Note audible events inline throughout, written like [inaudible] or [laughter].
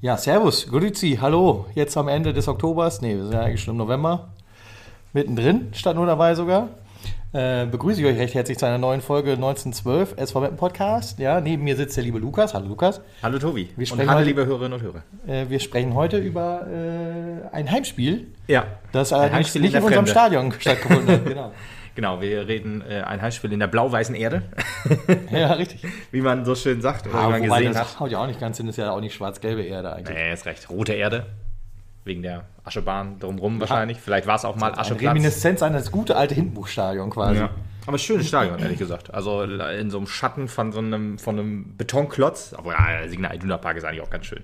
Ja, servus, Grüezi, hallo. Jetzt am Ende des Oktobers, nee, wir sind ja eigentlich schon im November, mittendrin, statt nur dabei sogar. Äh, begrüße ich euch recht herzlich zu einer neuen Folge 1912 SV Meppen Podcast. Ja, neben mir sitzt der liebe Lukas. Hallo Lukas. Hallo Tobi. Wir und sprechen hallo heute- liebe Hörerinnen und Hörer. Äh, wir sprechen heute über äh, ein Heimspiel, Ja, das Ein allerdings nicht in unserem. Stadion [laughs] stattgefunden hat. Genau. Genau. Wir reden äh, ein Heimspiel in der blau-weißen Erde, [laughs] Ja, richtig. wie man so schön sagt oder Ah, wie man gesehen das hat. haut ja auch nicht ganz hin, ist ja auch nicht schwarz-gelbe Erde eigentlich. Nee, ist recht. Rote Erde. Wegen der Aschebahn drumrum wahrscheinlich. Vielleicht war es auch mal Eine Ascheplatz. Reminiszenz an das gute alte Hindenburgstadion quasi. Ja. Aber schönes Stadion, ehrlich gesagt. Also in so einem Schatten von so einem, von einem Betonklotz. Aber ja, Signal Iduna Park ist eigentlich auch ganz schön.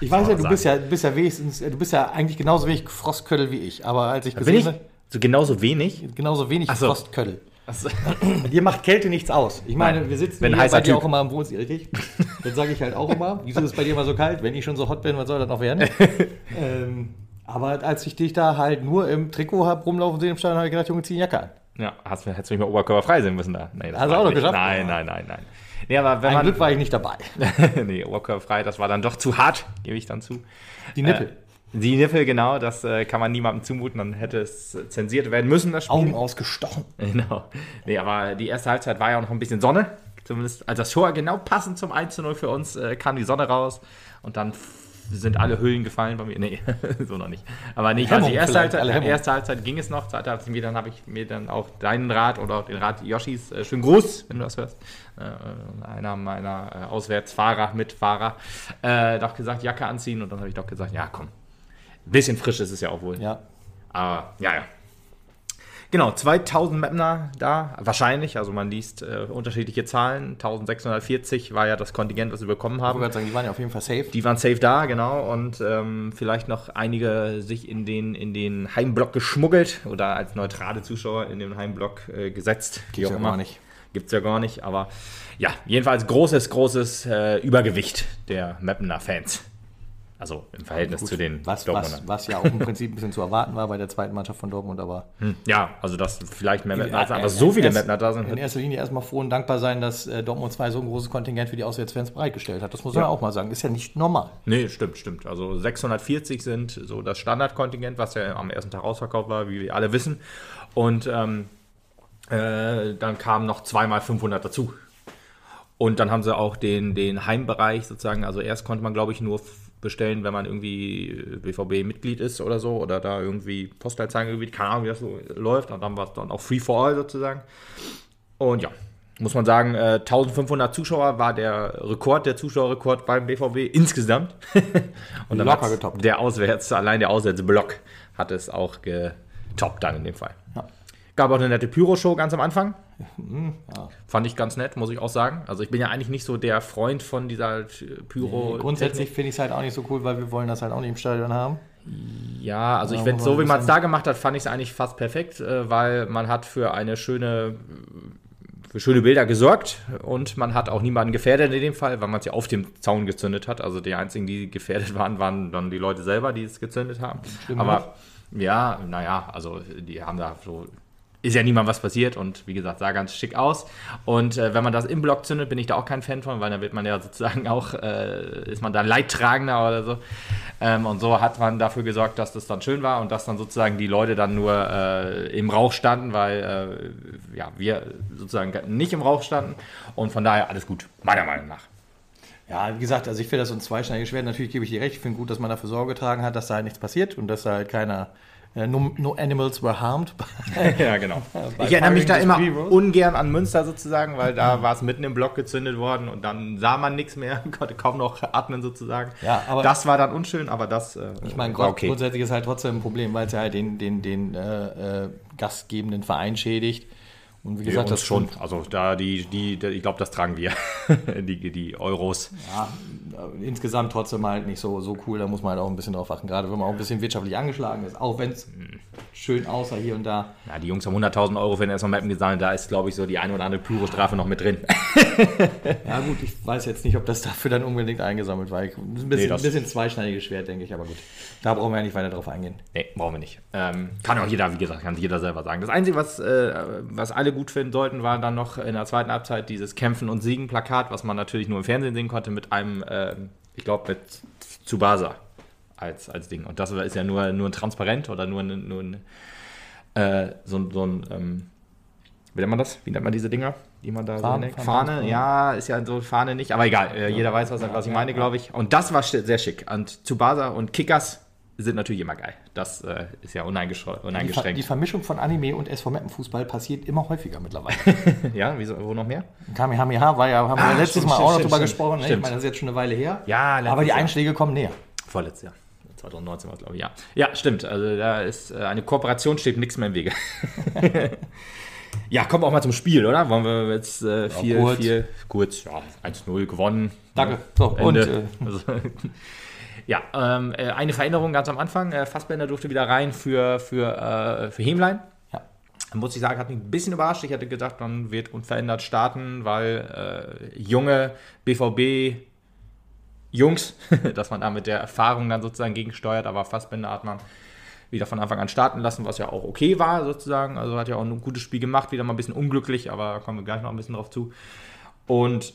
Ich weiß ja, du bist ja, du bist ja wenigstens, du bist ja eigentlich genauso wenig Frostköttel wie ich. Aber als ich gesehen habe, so genauso wenig? genauso wenig Ach so. Frostköttel. Dir [laughs] macht Kälte nichts aus. Ich meine, Nein. wir sitzen ein hier bei dir Typ. auch immer im Wohnzimmer, richtig? [laughs] Das sage ich halt auch immer. Wieso ist es bei dir immer so kalt? Wenn ich schon so hot bin, was soll das noch werden? [laughs] ähm, aber als ich dich da halt nur im Trikot hab rumlaufen sehen im Stadion, habe ich gedacht, Junge, zieh eine Jacke an. ja, hast, du- hättest du mich mal oberkörperfrei sehen müssen da. Nee, das Hast du auch noch geschafft? Nein, nein, nein, nein. Nee, aber wenn Ein man. Glück war ich nicht dabei. nee, oberkörperfrei, das war dann doch zu hart, gebe ich dann zu. Die Nippel. Äh, die Nippel, genau, das äh, kann man niemandem zumuten, dann hätte es zensiert werden müssen, das Spiel. Augen ausgestochen. [laughs] Genau. Nee, aber die erste Halbzeit war ja auch noch ein bisschen Sonne. Zumindest, als das Tor genau passend zum 1 zu 0 für uns äh, kam die Sonne raus und dann sind alle Hüllen gefallen bei mir. Nee, [laughs] so noch nicht. Aber nicht, also die erste Halbzeit, erste Halbzeit ging es noch. Zweite Halbzeit mir, dann habe ich mir dann auch deinen Rat oder auch den Rat Yoshis, äh, schönen Gruß, wenn du das hörst, äh, einer meiner äh, Auswärtsfahrer, Mitfahrer, äh, doch gesagt, Jacke anziehen und dann habe ich doch gesagt, ja komm, ein bisschen frisch ist es ja auch wohl. Ja. Aber ja, ja. Genau, 2000 Mapner da, wahrscheinlich, also man liest äh, unterschiedliche Zahlen. 1640 war ja das Kontingent, was wir bekommen Ich haben. wollte sagen, die waren ja auf jeden Fall safe. Die waren safe da, genau, und ähm, vielleicht noch einige sich in den, in den Heimblock geschmuggelt oder als neutrale Zuschauer in den Heimblock äh, gesetzt. Gibt's ja gar nicht. Gibt's ja gar nicht, aber ja, jedenfalls großes, großes äh, Übergewicht der Mapner Fans. Also im Verhältnis zu den Was, Dortmundern. was, was ja auch im Prinzip ein bisschen zu erwarten war bei der zweiten Mannschaft von Dortmund, aber Ja, also dass vielleicht mehr Mapner sind, aber so viele Mapner da sind. In erster Linie erstmal froh und dankbar sein, dass äh, Dortmund 2 so ein großes Kontingent für die Auswärtsfans bereitgestellt hat. Das muss man Ja. auch mal sagen. Ist ja nicht normal. Nee, stimmt, stimmt. Also 640 sind so das Standardkontingent, was ja am ersten Tag ausverkauft war, wie wir alle wissen. Und ähm, äh, dann kamen noch zweimal 500 dazu. Und dann haben sie auch den, den Heimbereich sozusagen, also erst konnte man, glaube ich, nur bestellen, wenn man irgendwie BVB-Mitglied ist oder so, oder da irgendwie Postleitzahlengebiet, keine Ahnung, wie das so läuft. Und dann war es dann auch Free for All sozusagen. Und ja, muss man sagen, äh, 1500 Zuschauer war der Rekord, der Zuschauerrekord beim BVB insgesamt. [laughs] Und dann Locker getoppt. Der Auswärts, allein der Auswärtsblock hat es auch getoppt dann in dem Fall. Ja. Gab auch eine nette Pyro-Show ganz am Anfang. Ja. Fand ich ganz nett, muss ich auch sagen. Also ich bin ja eigentlich nicht so der Freund von dieser äh, Pyro. Grundsätzlich finde ich es halt auch nicht so cool, weil wir wollen das halt auch nicht im Stadion haben. Ja, also ich Ja, finde, muss so wie man es da gemacht hat, fand ich es eigentlich fast perfekt, äh, weil man hat für eine schöne, für schöne Bilder gesorgt und man hat auch niemanden gefährdet in dem Fall, weil man es ja auf dem Zaun gezündet hat. Also die einzigen, die gefährdet waren, waren dann die Leute selber, die es gezündet haben. Stimmt Aber ja, naja, also die haben da so. Ist ja niemand was passiert und wie gesagt, sah ganz schick aus. Und äh, wenn man das im Block zündet, bin ich da auch kein Fan von, weil dann wird man ja sozusagen auch, äh, ist man da Leidtragender oder so. Ähm, und so hat man dafür gesorgt, dass das dann schön war und dass dann sozusagen die Leute dann nur äh, im Rauch standen, weil äh, ja, wir sozusagen nicht im Rauch standen. Und von daher alles gut, meiner Meinung nach. Ja, wie gesagt, also ich finde das so ein zweischneidiges Schwert. Natürlich gebe ich dir recht. Ich finde gut, dass man dafür Sorge getragen hat, dass da halt nichts passiert und dass da halt keiner. Äh, no, no animals were harmed. [laughs] Ja, genau. Ich erinnere mich da immer ungern an Münster sozusagen, weil da war es mitten im Block gezündet worden und dann sah man nichts mehr, [laughs] konnte kaum noch atmen sozusagen. Ja, aber- das war dann unschön, aber das äh, Ich meine, okay. grundsätzlich ist halt trotzdem ein Problem, weil es ja halt den, den, den äh, äh, gastgebenden Verein schädigt. Und wie gesagt, das schon. Also da die, die, die ich glaube, das tragen wir. [laughs] die, die Euros. Ja, äh, insgesamt trotzdem halt nicht so, so cool. Da muss man halt auch ein bisschen drauf achten. Gerade wenn man auch ein bisschen wirtschaftlich angeschlagen ist. Auch wenn es schön aussah hier und da. Ja, die Jungs haben 100.000 Euro für den ersten Mappen gesammelt. Da ist, glaube ich, so die eine oder andere Pyro-Strafe noch mit drin. [laughs] Ja gut, ich weiß jetzt nicht, ob das dafür dann unbedingt eingesammelt war. Ein bisschen, Nee, ein bisschen zweischneidiges Schwert, denke ich. Aber gut, da brauchen wir ja nicht weiter drauf eingehen. Nee, brauchen wir nicht. Ähm, kann auch jeder, wie gesagt, kann jeder selber sagen. Das Einzige, was, äh, was alle alle gut finden sollten, war dann noch in der zweiten Halbzeit dieses Kämpfen und Siegen Plakat, was man natürlich nur im Fernsehen sehen konnte, mit einem, äh, ich glaube, mit Tsubasa als, als Ding. Und das ist ja nur, nur ein Transparent oder nur ein, nur ein äh, so, so ein, ähm, wie nennt man das? Wie nennt man diese Dinger, die man da Fahne, so Fahne, Fahne, ja, ist ja so Fahne nicht, aber egal, äh, jeder weiß, was, was ich meine, glaube ich. Und das war sehr schick. Und Tsubasa und Kickers sind natürlich immer geil. Das äh, ist ja uneingeschränkt. Die, Ver die Vermischung von Anime und SV Fußball passiert immer häufiger mittlerweile. [laughs] ja, wieso, wo noch mehr? Kamehameha war ja, haben wir Ah, letztes stimmt, Mal stimmt, auch noch stimmt, drüber gesprochen. Ne? Ich meine, das ist jetzt schon eine Weile her. Ja, aber die Jahr. Einschläge kommen näher. Vorletztes Jahr. 2019 war es, glaube ich, ja. Ja, stimmt. Also da ist äh, eine Kooperation steht nichts mehr im Wege. [laughs] ja, kommen wir auch mal zum Spiel, oder? Wollen wir jetzt äh, viel, kurz. viel, kurz, ja, 1-0 gewonnen. Danke. Ja, So, und, Ende. äh, also, ja, ähm, äh, eine Veränderung ganz am Anfang. Äh, Fassbender durfte wieder rein für, für, äh, für Hemlein. Ja. Muss ich sagen, hat mich ein bisschen überrascht. Ich hätte gedacht, man wird unverändert starten, weil äh, junge BVB Jungs, [laughs] dass man da mit der Erfahrung dann sozusagen gegensteuert, aber Fassbender hat man wieder von Anfang an starten lassen, was ja auch okay war sozusagen. Also hat ja auch ein gutes Spiel gemacht, wieder mal ein bisschen unglücklich, aber kommen wir gleich noch ein bisschen drauf zu. Und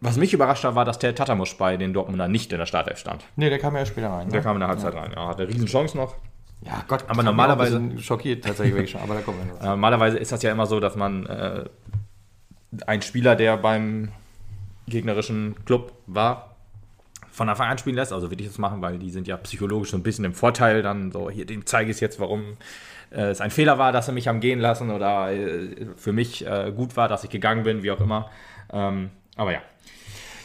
was mich überrascht hat, war, dass der Tatamusch bei den Dortmunder nicht in der Startelf stand. Nee, der kam ja später rein. Ne? Der kam in der Halbzeit rein. Ja, hatte eine riesen Chance noch. Ja, Gott. Aber normalerweise- schockiert tatsächlich wirklich schon, aber da kommen wir noch. Äh, Normalerweise ist das ja immer so, dass man äh, einen Spieler, der beim gegnerischen Club war, von Anfang an spielen lässt. Also würde ich das machen, weil die sind ja psychologisch so ein bisschen im Vorteil. Dann so, hier, dem zeige ich jetzt, warum äh, es ein Fehler war, dass er mich haben gehen lassen oder äh, für mich äh, gut war, dass ich gegangen bin, wie auch immer. Ähm, aber ja.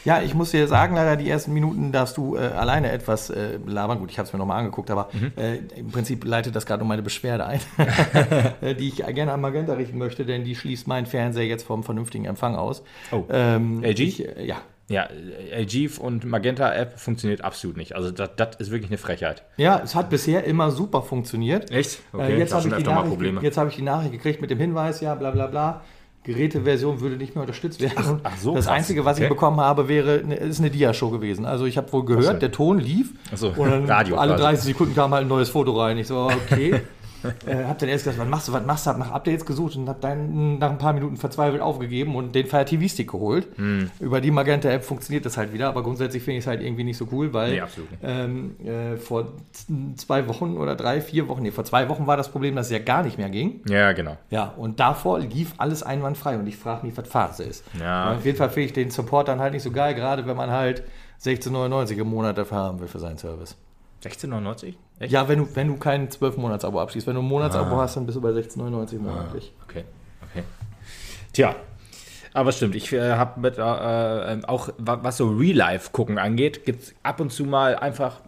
Ja, ich muss dir sagen, leider die ersten Minuten darfst du äh, alleine etwas äh, labern. Gut, ich habe es mir nochmal angeguckt, aber Mhm. äh, im Prinzip leitet das gerade um meine Beschwerde ein, [laughs] äh, die ich gerne an Magenta richten möchte, denn die schließt meinen Fernseher jetzt vom vernünftigen Empfang aus. Oh. Ähm, LG? Ich, äh, ja. Ja, LG und Magenta App funktioniert absolut nicht. Also das, das ist wirklich eine Frechheit. ja, es hat bisher immer super funktioniert. Echt? Äh, jetzt hab habe ich, hab ich die Nachricht gekriegt mit dem Hinweis, ja, bla bla bla. Geräteversion würde nicht mehr unterstützt werden. ach so, das krass. Einzige, was ich Okay. bekommen habe, wäre eine, ist eine Dia-Show gewesen. Also ich habe wohl gehört, der Ton lief. Ach so, und dann [laughs] Radio alle quasi. 30 Sekunden kam halt ein neues Foto rein. Ich so, okay. [laughs] äh, hab dann erst gesagt, was machst du, was machst du? Hab nach Updates gesucht und hab dann nach ein paar Minuten verzweifelt aufgegeben und den Fire TV Stick geholt. Hm. Über die Magenta App funktioniert das halt wieder, aber grundsätzlich finde ich es halt irgendwie nicht so cool, weil Nee, ähm, äh, vor zwei Wochen oder drei, vier Wochen, nee, vor zwei Wochen war das Problem, dass es ja gar nicht mehr ging. Ja, genau. Ja, und davor lief alles einwandfrei und ich frage mich, was Phase ist. Ja. Und auf jeden Fall finde ich den Support dann halt nicht so geil, gerade wenn man halt 16,99 im Monat dafür haben will für seinen Service. 16,99? Echt? Ja, wenn du, wenn du kein 12-Monats-Abo abschließt. Wenn du ein Monatsabo Ah. hast, dann bist du bei 16,99 monatlich. Okay, okay. Tja, aber stimmt, ich äh, habe mit, äh, äh, auch wa- was so Real-Life-Gucken angeht, gibt es ab und zu mal einfach,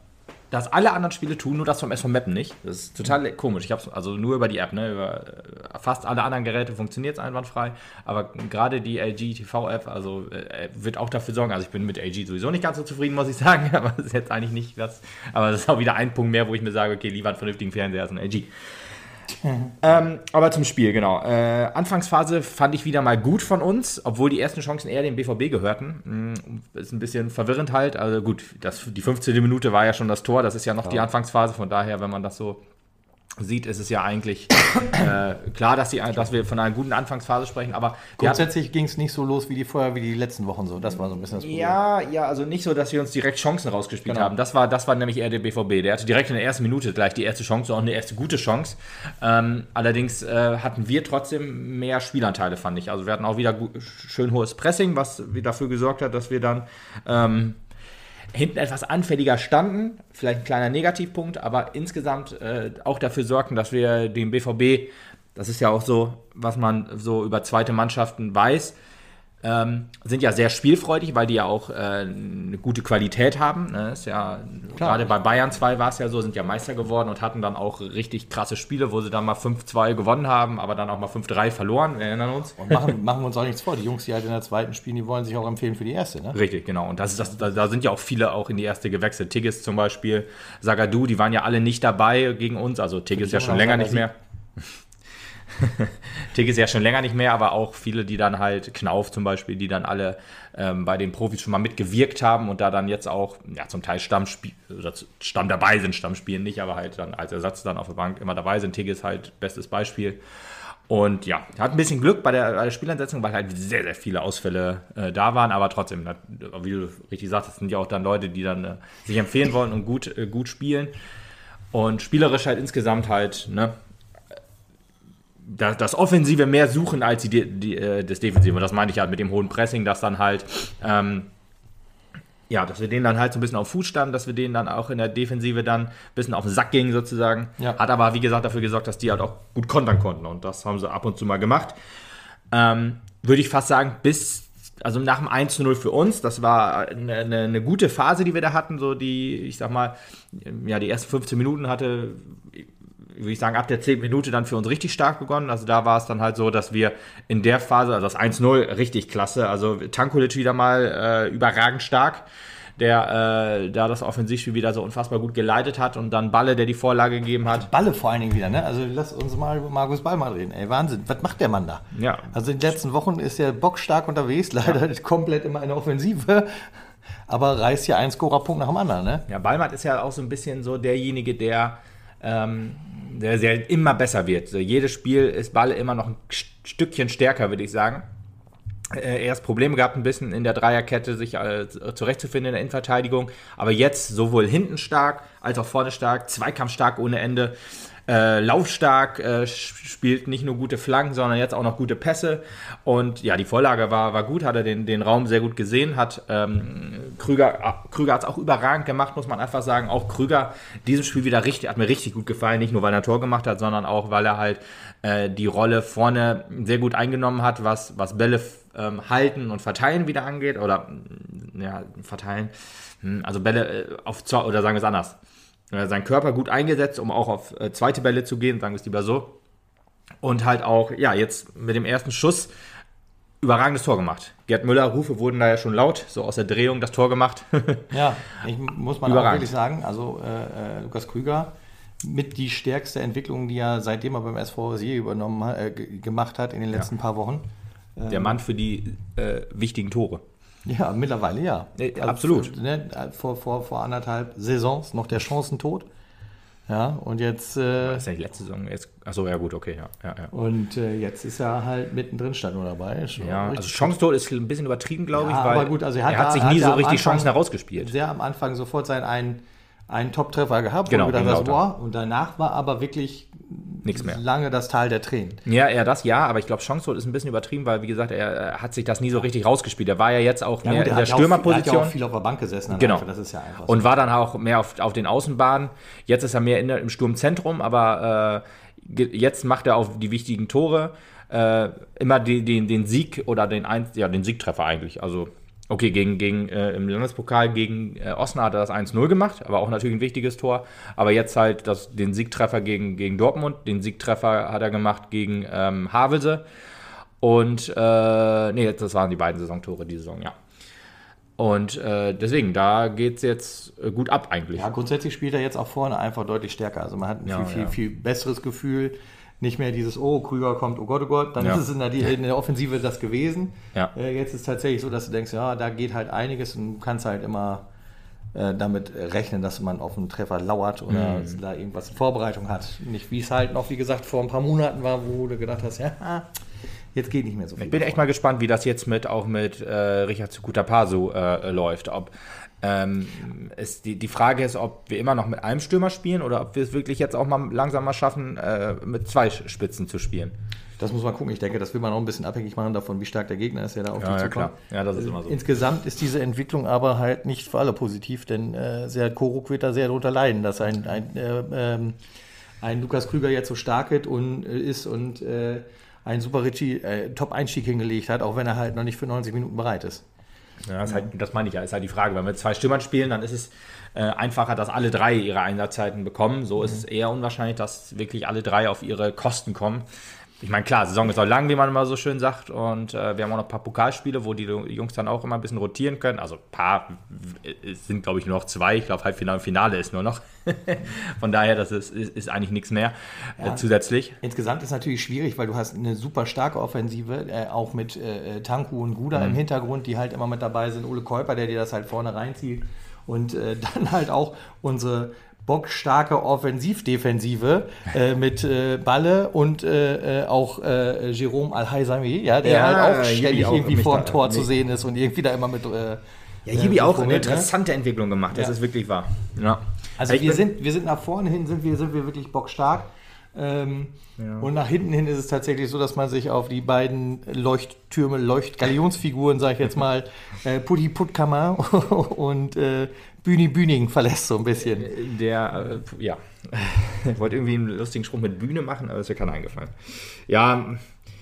dass alle anderen Spiele tun, nur das vom SV Mappen nicht. Das ist total komisch. Ich habe also nur über die App, ne? über äh, fast alle anderen Geräte funktioniert es einwandfrei, aber gerade die LG TV-App, also äh, wird auch dafür sorgen, also ich bin mit LG sowieso nicht ganz so zufrieden, muss ich sagen, [laughs] aber das ist jetzt eigentlich nicht was, aber das ist auch wieder ein Punkt mehr, wo ich mir sage, okay, lieber einen vernünftigen Fernseher als ein LG. Ähm, aber zum Spiel, genau. Äh, Anfangsphase fand ich wieder mal gut von uns, obwohl die ersten Chancen eher dem BVB gehörten. Mm, Ist ein bisschen verwirrend halt. Also gut, das, die 15. Minute war ja schon das Tor, das ist ja noch die Anfangsphase, von daher, wenn man das so sieht, ist es ja eigentlich äh, klar, dass, die, dass wir von einer guten Anfangsphase sprechen, aber Grundsätzlich ging es nicht so los wie die vorher, wie die letzten Wochen so. Das war so ein bisschen das Problem. ja, ja, also nicht so, dass wir uns direkt Chancen rausgespielt Genau. haben. Das war, das war nämlich eher der BVB. Der hatte direkt in der ersten Minute gleich die erste Chance, auch eine erste gute Chance. Ähm, allerdings äh, hatten wir trotzdem mehr Spielanteile, fand ich. Also wir hatten auch wieder schön hohes Pressing, was dafür gesorgt hat, dass wir dann ähm, hinten etwas anfälliger standen. Vielleicht ein kleiner Negativpunkt, aber insgesamt äh, auch dafür sorgten, dass wir den BVB, das ist ja auch so, was man so über zweite Mannschaften weiß, ähm, sind ja sehr spielfreudig, weil die ja auch äh, eine gute Qualität haben. Ne? Ist ja, gerade bei Bayern 2 war es ja so, sind ja Meister geworden und hatten dann auch richtig krasse Spiele, wo sie dann mal 5-2 gewonnen haben, aber dann auch mal 5-3 verloren, wir erinnern uns. Und machen, [laughs] machen wir uns auch nichts vor. Die Jungs, die halt in der zweiten spielen, die wollen sich auch empfehlen für die erste. Ne? Richtig, genau. Und das das, da, da sind ja auch viele auch in die erste gewechselt. Tigges zum Beispiel, Sagadu, die waren ja alle nicht dabei gegen uns. Also Tigges ja schon länger nicht mehr. [laughs] Tigges ja schon länger nicht mehr, aber auch viele, die dann halt, Knauf zum Beispiel, die dann alle ähm, bei den Profis schon mal mitgewirkt haben und da dann jetzt auch ja, zum Teil Stammspiel, Stamm dabei sind, Stammspielen nicht, aber halt dann als Ersatz dann auf der Bank immer dabei sind. Tigges halt bestes Beispiel. Und ja, hat ein bisschen Glück bei der, bei der Spielansetzung, weil halt sehr, sehr viele Ausfälle äh, da waren. Aber trotzdem, wie du richtig sagst, das sind ja auch dann Leute, die dann äh, sich empfehlen wollen und gut, äh, gut spielen. Und spielerisch halt insgesamt halt, ne, das, das Offensive mehr suchen als die, die, äh, das Defensive. Und das meine ich halt mit dem hohen Pressing, dass dann halt, ähm, ja, dass wir denen dann halt so ein bisschen auf Fuß standen, dass wir denen dann auch in der Defensive dann ein bisschen auf den Sack gingen sozusagen. Ja. Hat aber, wie gesagt, dafür gesorgt, dass die halt auch gut kontern konnten. Und das haben sie ab und zu mal gemacht. Ähm, Würde ich fast sagen, bis also nach dem 1 0 für uns, das war eine, eine, eine, gute Phase, die wir da hatten, so die, ich sag mal, ja, die ersten 15 Minuten hatte, würde ich sagen, ab der 10. Minute dann für uns richtig stark begonnen. Also da war es dann halt so, dass wir in der Phase, also das 1-0, richtig klasse. Also Tankulic wieder mal äh, überragend stark der äh, da das Offensivspiel wieder so unfassbar gut geleitet hat und dann Balle, der die Vorlage gegeben hat. Balle vor allen Dingen wieder, ne? Also lass uns mal über Markus Ball mal reden. Ey, Wahnsinn. Was macht der Mann da? Ja. Also in den letzten Wochen ist er bockstark unterwegs, leider ja. [laughs] komplett immer in der Offensive. Aber reißt ja ein Scorerpunkt nach dem anderen, ne? Ja, Ballmann ist ja auch so ein bisschen so derjenige, der, ähm, der, der immer besser wird. Jedes Spiel ist Ball immer noch ein Stückchen stärker, würde ich sagen äh, erst Probleme gehabt, ein bisschen in der Dreierkette sich äh, zurechtzufinden in der Innenverteidigung. Aber jetzt sowohl hinten stark als auch vorne stark, Zweikampf stark ohne Ende. Äh, laufstark, äh, spielt nicht nur gute Flanken, sondern jetzt auch noch gute Pässe. Und ja, die Vorlage war, war gut, hat er den, den Raum sehr gut gesehen, hat ähm, Krüger, ah, Krüger hat es auch überragend gemacht, muss man einfach sagen. Auch Krüger, diesem Spiel wieder richtig, hat mir richtig gut gefallen, nicht nur weil er ein Tor gemacht hat, sondern auch, weil er halt äh, die Rolle vorne sehr gut eingenommen hat, was, was Bälle ähm, halten und verteilen wieder angeht. Oder ja, verteilen. Hm, also Bälle äh, auf zwei, oder sagen wir es anders seinen Körper gut eingesetzt, um auch auf äh, zweite Bälle zu gehen, sagen wir es lieber so. Und halt auch, ja, jetzt mit dem ersten Schuss überragendes Tor gemacht. Gerd Müller, Rufe wurden da ja schon laut, so aus der Drehung das Tor gemacht. [laughs] ja, ich muss man auch wirklich sagen, also äh, äh, Lukas Krüger mit die stärkste Entwicklung, die er seitdem er beim SV übernommen äh, gemacht hat in den letzten ja. paar Wochen. Der Mann für die äh, wichtigen Tore. Ja, mittlerweile ja. Also absolut. Für, ne, vor, vor, vor anderthalb Saisons noch der Chancentod. Ja, und jetzt. Äh, ist ja die letzte Saison. Jetzt, achso, ja, gut, okay, ja. ja, ja. Und äh, jetzt ist er halt mittendrin stand nur dabei. ja, also Chancentod ist ein bisschen übertrieben, glaube ja, ich, weil aber gut, also er hat, er hat sich nie hat so richtig Anfang, Chancen herausgespielt. Sehr am Anfang sofort seinen einen, einen Top-Treffer gehabt. Genau, und, gedacht, das, boah, und danach war aber wirklich nichts mehr. Lange das Tal der Tränen. Ja, eher das, ja, aber ich glaube, Chancetod ist ein bisschen übertrieben, weil, wie gesagt, er hat sich das nie so richtig rausgespielt. Er war ja jetzt auch ja, mehr gut, in der Stürmerposition. Er hat ja auch viel auf der Bank gesessen. Genau. Das ist ja einfach so. Und war dann auch mehr auf, auf den Außenbahnen. Jetzt ist er mehr in der, im Sturmzentrum, aber äh, jetzt macht er auch die wichtigen Tore. Äh, immer den, den, den Sieg oder den, Ein ja, den Siegtreffer eigentlich. Also Okay, gegen, gegen, äh, im Landespokal gegen äh, Osnabrück hat er das 1-0 gemacht, aber auch natürlich ein wichtiges Tor. Aber jetzt halt das, den Siegtreffer gegen, gegen Dortmund, den Siegtreffer hat er gemacht gegen ähm, Havelse. Und, äh, nee, das waren die beiden Saisontore die Saison, ja. Und äh, deswegen, da geht es jetzt äh, gut ab eigentlich. Ja, grundsätzlich spielt er jetzt auch vorne einfach deutlich stärker. Also man hat ein ja, viel, viel, ja. viel besseres Gefühl nicht mehr dieses, oh, Krüger kommt, oh Gott, oh Gott, dann ja. ist es in der, in der, Offensive das gewesen. Ja. Äh, jetzt ist es tatsächlich so, dass du denkst, ja, da geht halt einiges und du kannst halt immer äh, damit rechnen, dass man auf einen Treffer lauert oder mhm. da irgendwas in Vorbereitung hat. Nicht wie es halt noch, wie gesagt, vor ein paar Monaten war, wo du gedacht hast, ja, jetzt geht nicht mehr so viel. Ich bin echt mal gespannt, wie das jetzt mit auch mit äh, Richard Tsukutapasu äh, läuft. Ob ähm, ist die, die Frage ist, ob wir immer noch mit einem Stürmer spielen oder ob wir es wirklich jetzt auch mal langsam mal schaffen, äh, mit zwei Spitzen zu spielen. Das muss man gucken. Ich denke, das will man auch ein bisschen abhängig machen davon, wie stark der Gegner ist, der da auf ja, ja, klar. Ja, das ist immer so. Insgesamt ist diese Entwicklung aber halt nicht für alle positiv, denn äh, sehr Koruk wird da sehr darunter leiden, dass ein, ein, äh, ähm, ein Lukas Krüger jetzt so stark und, äh, ist und äh, ein super Ritchie äh, Top-Einstieg hingelegt hat, auch wenn er halt noch nicht für 90 Minuten bereit ist. Ja, das, halt, das meine ich ja, ist halt die Frage. Wenn wir zwei Stürmern spielen, dann ist es äh, einfacher, dass alle drei ihre Einsatzzeiten bekommen. So mhm. ist es eher unwahrscheinlich, dass wirklich alle drei auf ihre Kosten kommen ich meine, klar, Saison ist auch lang, wie man immer so schön sagt. Und äh, wir haben auch noch ein paar Pokalspiele, wo die Jungs dann auch immer ein bisschen rotieren können. Also ein paar es sind, glaube ich, nur noch zwei. Ich glaube, Halbfinale und Finale ist nur noch. [laughs] Von daher, das ist, ist, ist eigentlich nichts mehr äh, ja, äh, zusätzlich. Insgesamt ist natürlich schwierig, weil du hast eine super starke Offensive, äh, auch mit äh, Tanku und Guda mhm. im Hintergrund, die halt immer mit dabei sind. Ole Käuper, der dir das halt vorne reinzieht. Und äh, [laughs] dann halt auch unsere bockstarke Offensiv-Defensive [laughs] äh, mit äh, Balle und äh, äh, auch äh, Jerome Al-Haizami, ja, der Ja, halt auch ständig auch irgendwie vor dem Tor zu nee. sehen ist und irgendwie da immer mit. Äh, Ja, Jibi auch eine ne? interessante Entwicklung gemacht, das Ja. ist wirklich wahr. Ja. Also Ich wir sind, wir sind nach vorne hin, sind wir, sind wir wirklich bockstark. Ähm, Und nach hinten hin ist es tatsächlich so, dass man sich auf die beiden Leuchttürme, Leuchtgalionsfiguren, sag ich jetzt mal, [laughs] äh, Putti Puttkammer [laughs] und äh, Bühni Bühning verlässt so ein bisschen. Der, äh, ja, [laughs] wollte irgendwie einen lustigen Spruch mit Bühne machen, aber ist mir keiner eingefallen. Ja,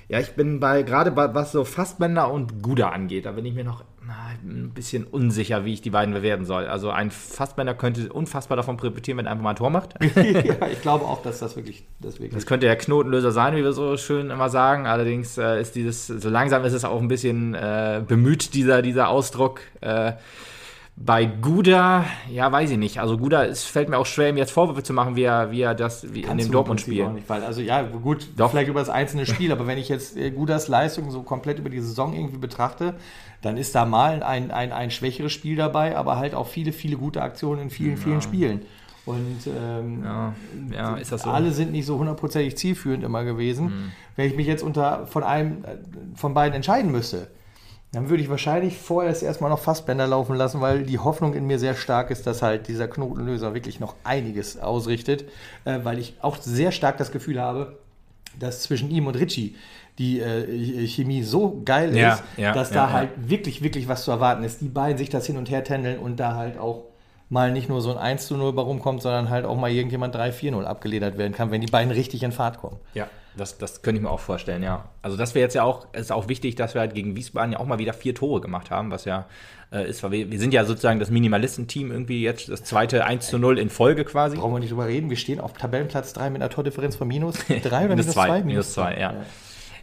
ja, ich bin bei, gerade bei, was so Fassbänder und Guda angeht, da bin ich mir noch na, ein bisschen unsicher, wie ich die beiden bewerten soll. Also ein Fassbänder könnte unfassbar davon profitieren, wenn er einfach mal ein Tor macht. [laughs] ja, ich glaube auch, dass das wirklich, das wirklich Das könnte der Knotenlöser sein, wie wir so schön immer sagen. Allerdings äh, ist dieses, so langsam ist es auch ein bisschen äh, bemüht, dieser, dieser Ausdruck. Äh, bei Guda, ja, weiß ich nicht. Also Guda, es fällt mir auch schwer, ihm jetzt Vorwürfe zu machen, wie er, wie er das wie in dem Dortmund-Spiel. also ja, gut, Doch. vielleicht über das einzelne Spiel, aber wenn ich jetzt äh, Gudas Leistung so komplett über die Saison irgendwie betrachte, dann ist da mal ein, ein, ein schwächeres Spiel dabei, aber halt auch viele, viele gute Aktionen in vielen, vielen Spielen. Und ähm, Ja, ja, ist das so? alle sind nicht so hundertprozentig zielführend immer gewesen. Wenn ich mich jetzt unter von einem äh, von beiden entscheiden müsste, dann würde ich wahrscheinlich vorerst erstmal noch Fassbänder laufen lassen, weil die Hoffnung in mir sehr stark ist, dass halt dieser Knotenlöser wirklich noch einiges ausrichtet, äh, weil ich auch sehr stark das Gefühl habe, dass zwischen ihm und Richie die äh, Chemie so geil Ja, ist, ja, dass ja, da halt wirklich, wirklich was zu erwarten ist. Die beiden sich das hin und her tändeln und da halt auch mal nicht nur so ein 1 zu 0 bei rumkommt, sondern halt auch mal irgendjemand 3-4-0 abgeledert werden kann, wenn die beiden richtig in Fahrt kommen. Ja, das, das könnte ich mir auch vorstellen, ja. Also das wäre jetzt ja auch, ist auch wichtig, dass wir halt gegen Wiesbaden ja auch mal wieder vier Tore gemacht haben, was ja äh, ist, weil wir, wir sind ja sozusagen das Minimalistenteam irgendwie jetzt, das zweite 1 zu 0 in Folge quasi. Brauchen wir nicht drüber reden. Wir stehen auf Tabellenplatz 3 mit einer Tordifferenz von minus [laughs] 3 oder Minus minus zwei, 2? minus zwei, ja. Ja,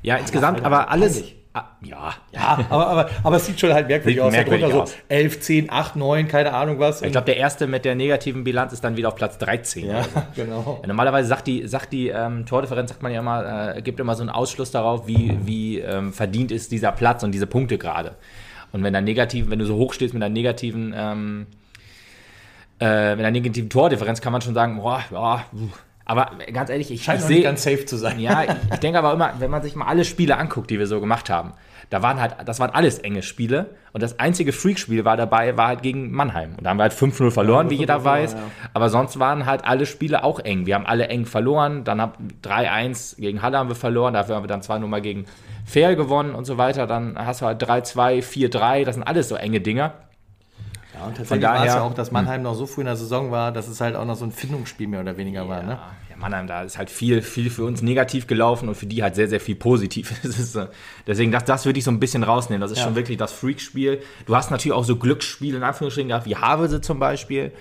insgesamt, Alter, aber alles. Ah, ja, Ja, aber, aber, aber es sieht schon halt merkwürdig Sieht aus. merkwürdig Darunter aus. so 11, 10, 8, 9, keine Ahnung was. Ich glaube, der erste mit der negativen Bilanz ist dann wieder auf Platz 13. ja, so. [laughs] genau. Ja, normalerweise sagt die, sagt die ähm, Tordifferenz, sagt man ja immer, äh, gibt immer so einen Ausschluss darauf, wie, wie ähm, verdient ist dieser Platz und diese Punkte gerade. Und wenn da negativ, wenn du so hoch stehst mit einer negativen, ähm, äh, mit einer negativen Tordifferenz, kann man schon sagen, boah, ja, puh. Aber ganz ehrlich, ich, Scheint nicht sehe, ganz safe zu sein. ja, ich, ich denke aber immer, wenn man sich mal alle Spiele anguckt, die wir so gemacht haben, da waren halt, das waren alles enge Spiele. Und das einzige Freak-Spiel war dabei, war halt gegen Mannheim. Und da haben wir halt 5-0 verloren, wie jeder 5-0 weiß. verloren, Aber sonst waren halt alle Spiele auch eng. Wir haben alle eng verloren. Dann haben 3-1 gegen Halle haben wir verloren. Dafür haben wir dann zwar nur mal gegen Fair gewonnen und so weiter. Dann hast du halt 3-2, 4-3. Das sind alles so enge Dinger. Ja, und tatsächlich daher- war es ja auch, dass Mannheim noch so früh in der Saison war, dass es halt auch noch so ein Findungsspiel mehr oder weniger war. Ne? Ja, ja, Mannheim, da ist halt viel, viel für uns negativ gelaufen und für die halt sehr, sehr viel positiv. [laughs] Ist, äh, deswegen, das, das würde ich so ein bisschen rausnehmen. Das ist Ja. schon wirklich das Freak-Spiel. Du hast natürlich auch so Glücksspiele in Anführungsstrichen gehabt, wie Havelse zum Beispiel.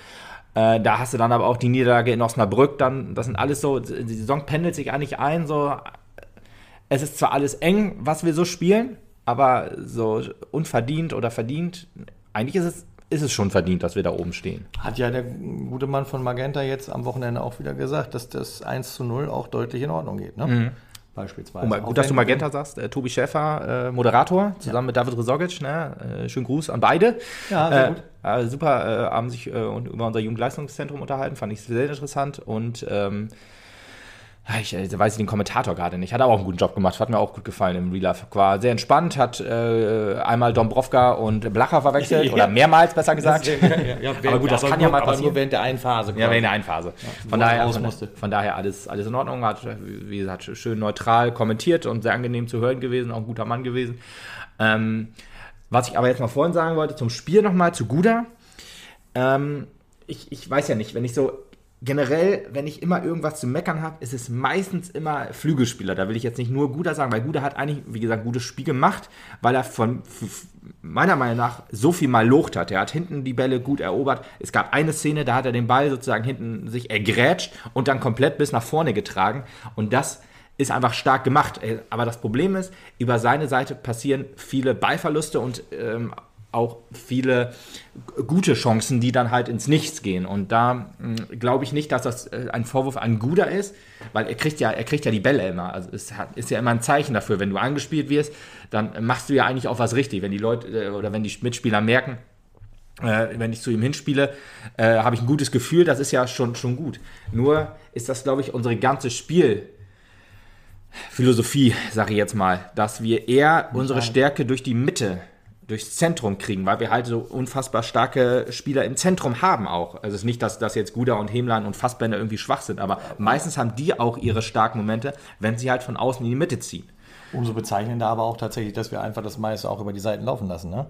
Äh, da hast du dann aber auch die Niederlage in Osnabrück. Dann, das sind alles so, die Saison pendelt sich eigentlich ein. So, es ist zwar alles eng, was wir so spielen, aber so unverdient oder verdient, eigentlich ist es, ist es schon verdient, dass wir da oben stehen. Hat ja der gute Mann von Magenta jetzt am Wochenende auch wieder gesagt, dass das 1 zu 0 auch deutlich in Ordnung geht. Ne? Beispielsweise. Oh, gut, dass du Magenta sagst. Äh, Tobi Schäfer, äh, Moderator, zusammen mit David Resogic. Ne? Äh, schönen Gruß an beide. Ja, sehr äh, gut. Äh, super, äh, haben sich äh, und über unser Jugendleistungszentrum unterhalten, fand ich sehr interessant. Und ähm, ja, ich äh, weiß den Kommentator gerade nicht. Hat aber auch einen guten Job gemacht, hat mir auch gut gefallen im Real Life. War sehr entspannt, hat äh, einmal Dombrovka und Blacher verwechselt [laughs] Ja. oder mehrmals besser gesagt. Ja, ja, Aber gut, das kann ja mal aber passieren. nur während der einen Phase. Ja, in der einen Phase. Von er daher, von, musste. von daher alles, alles in Ordnung. Hat, wie gesagt, schön neutral kommentiert und sehr angenehm zu hören gewesen, auch ein guter Mann gewesen. Ähm, was ich aber jetzt mal vorhin sagen wollte, zum Spiel nochmal, zu Guda. Ähm, ich, ich weiß ja nicht, wenn ich so generell, wenn ich immer irgendwas zu meckern habe, ist es meistens immer Flügelspieler. Da will ich jetzt nicht nur Guda sagen, weil Guda hat eigentlich, wie gesagt, ein gutes Spiel gemacht, weil er von meiner Meinung nach so viel mal locht hat. Er hat hinten die Bälle gut erobert. Es gab eine Szene, da hat er den Ball sozusagen hinten sich ergrätscht und dann komplett bis nach vorne getragen. Und das ist einfach stark gemacht. Äh, Aber das Problem ist, über seine Seite passieren viele Ballverluste und ähm, auch viele gute Chancen, die dann halt ins Nichts gehen. Und da mh, glaube ich nicht, dass das äh, ein Vorwurf an Guda ist, weil er kriegt ja, er kriegt ja die Bälle immer. Also es hat, ist ja immer ein Zeichen dafür, wenn du angespielt wirst, dann machst du ja eigentlich auch was richtig. Wenn die Leute äh, oder wenn die Mitspieler merken, äh, wenn ich zu ihm hinspiele, äh, habe ich ein gutes Gefühl, das ist ja schon, schon gut. Nur ist das, glaube ich, unsere ganze Spielphilosophie, sage ich jetzt mal, dass wir eher unsere Stärke durch die Mitte, durchs Zentrum kriegen, weil wir halt so unfassbar starke Spieler im Zentrum haben auch. Also es ist nicht, dass, dass jetzt Guda und Hemlein und Fassbender irgendwie schwach sind, aber meistens haben die auch ihre starken Momente, wenn sie halt von außen in die Mitte ziehen. Umso bezeichnender aber auch tatsächlich, dass wir einfach das meiste auch über die Seiten laufen lassen. Ne?